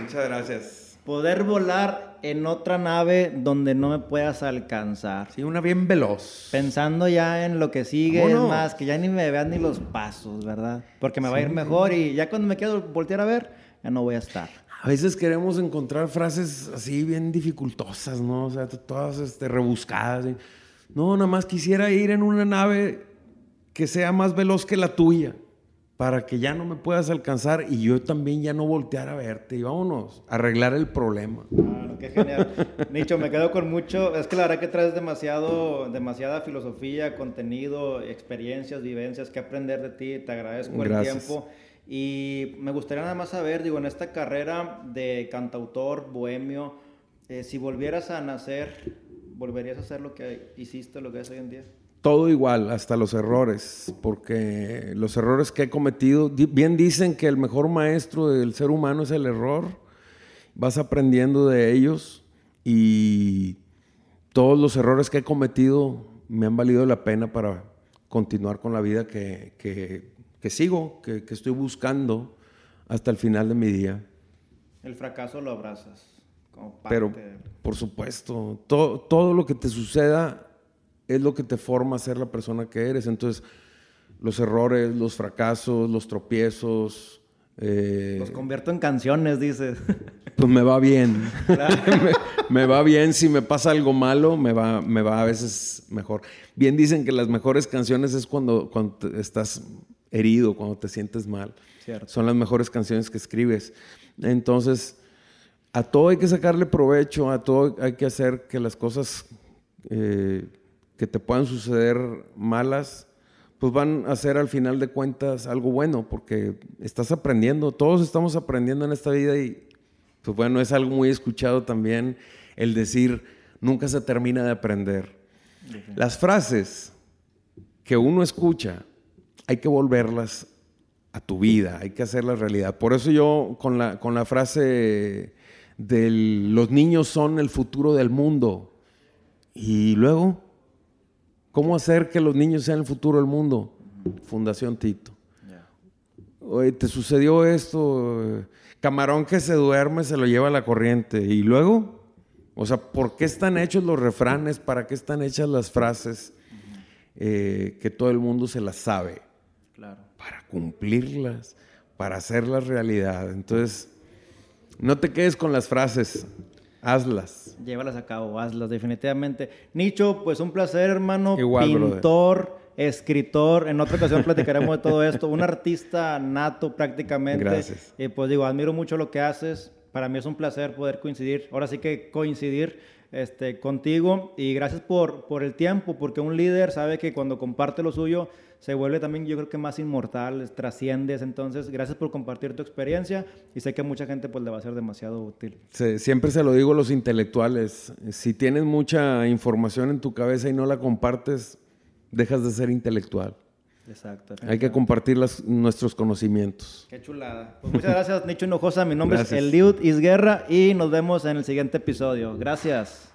S1: Muchas gracias.
S2: Poder volar en otra nave donde no me puedas alcanzar.
S1: Sí, una bien veloz.
S2: Pensando ya en lo que sigue, es más, que ya ni me vean ni los pasos, ¿verdad? Porque me va a ir mejor y ya cuando me quiero voltear a ver, ya no voy a estar.
S1: A veces queremos encontrar frases así bien dificultosas, ¿no? O sea, todas este, rebuscadas. No, nada más quisiera ir en una nave que sea más veloz que la tuya, para que ya no me puedas alcanzar y yo también ya no voltear a verte. Y vámonos, a arreglar el problema.
S2: Claro, qué genial. Nicho, me quedo con mucho. Es que la verdad que traes demasiado, demasiada filosofía, contenido, experiencias, vivencias que aprender de ti. Te agradezco el tiempo. Y me gustaría nada más saber, digo, en esta carrera de cantautor, bohemio, eh, si volvieras a nacer, ¿volverías a hacer lo que hiciste, lo que es hoy en día?
S1: Todo igual, hasta los errores, porque los errores que he cometido, bien dicen que el mejor maestro del ser humano es el error, vas aprendiendo de ellos y todos los errores que he cometido me han valido la pena para continuar con la vida que, que que sigo, que, estoy buscando hasta el final de mi día.
S2: El fracaso lo abrazas. Como
S1: Pero, por supuesto, todo, todo lo que te suceda es lo que te forma a ser la persona que eres. Entonces, los errores, los fracasos, los tropiezos.
S2: Eh, los convierto en canciones, dices.
S1: Pues me va bien. me, me, va bien. Si me pasa algo malo, me va, me va a veces mejor. Bien dicen que las mejores canciones es cuando, cuando estás herido, cuando te sientes mal. Son las mejores canciones que escribes. Entonces, a todo hay que sacarle provecho, a todo hay que hacer que las cosas eh, que te puedan suceder malas, pues van a ser al final de cuentas algo bueno, porque estás aprendiendo, todos estamos aprendiendo en esta vida y, pues bueno, es algo muy escuchado también el decir, nunca se termina de aprender. Las frases que uno escucha hay que volverlas a tu vida, hay que hacerlas realidad. Por eso yo con la, con la frase de los niños son el futuro del mundo. Y luego, ¿cómo hacer que los niños sean el futuro del mundo? Fundación Tito. Oye, te sucedió esto, camarón que se duerme se lo lleva a la corriente. Y luego, o sea, ¿por qué están hechos los refranes? ¿Para qué están hechas las frases eh, que todo el mundo se las sabe? Para cumplirlas, para hacerlas realidad. Entonces, no te quedes con las frases, hazlas.
S2: Llévalas a cabo, hazlas, definitivamente. Nicho, pues un placer, hermano. Pintor, escritor. En otra ocasión platicaremos de todo esto. Un artista nato prácticamente.
S1: Gracias.
S2: Y pues digo, admiro mucho lo que haces. para mí es un placer poder coincidir, ahora sí que coincidir este, contigo y gracias por, por el tiempo, porque un líder sabe que cuando comparte lo suyo se vuelve también yo creo que más inmortal, trasciendes, entonces gracias por compartir tu experiencia y sé que a mucha gente pues le va a ser demasiado útil.
S1: siempre se lo digo a los intelectuales, si tienes mucha información en tu cabeza y no la compartes, dejas de ser intelectual.
S2: Exacto.
S1: Hay que compartir nuestros conocimientos.
S2: Qué chulada. Pues muchas gracias, Nicho Hinojosa. Mi nombre es Eliud Isguerra y nos vemos en el siguiente episodio. Gracias.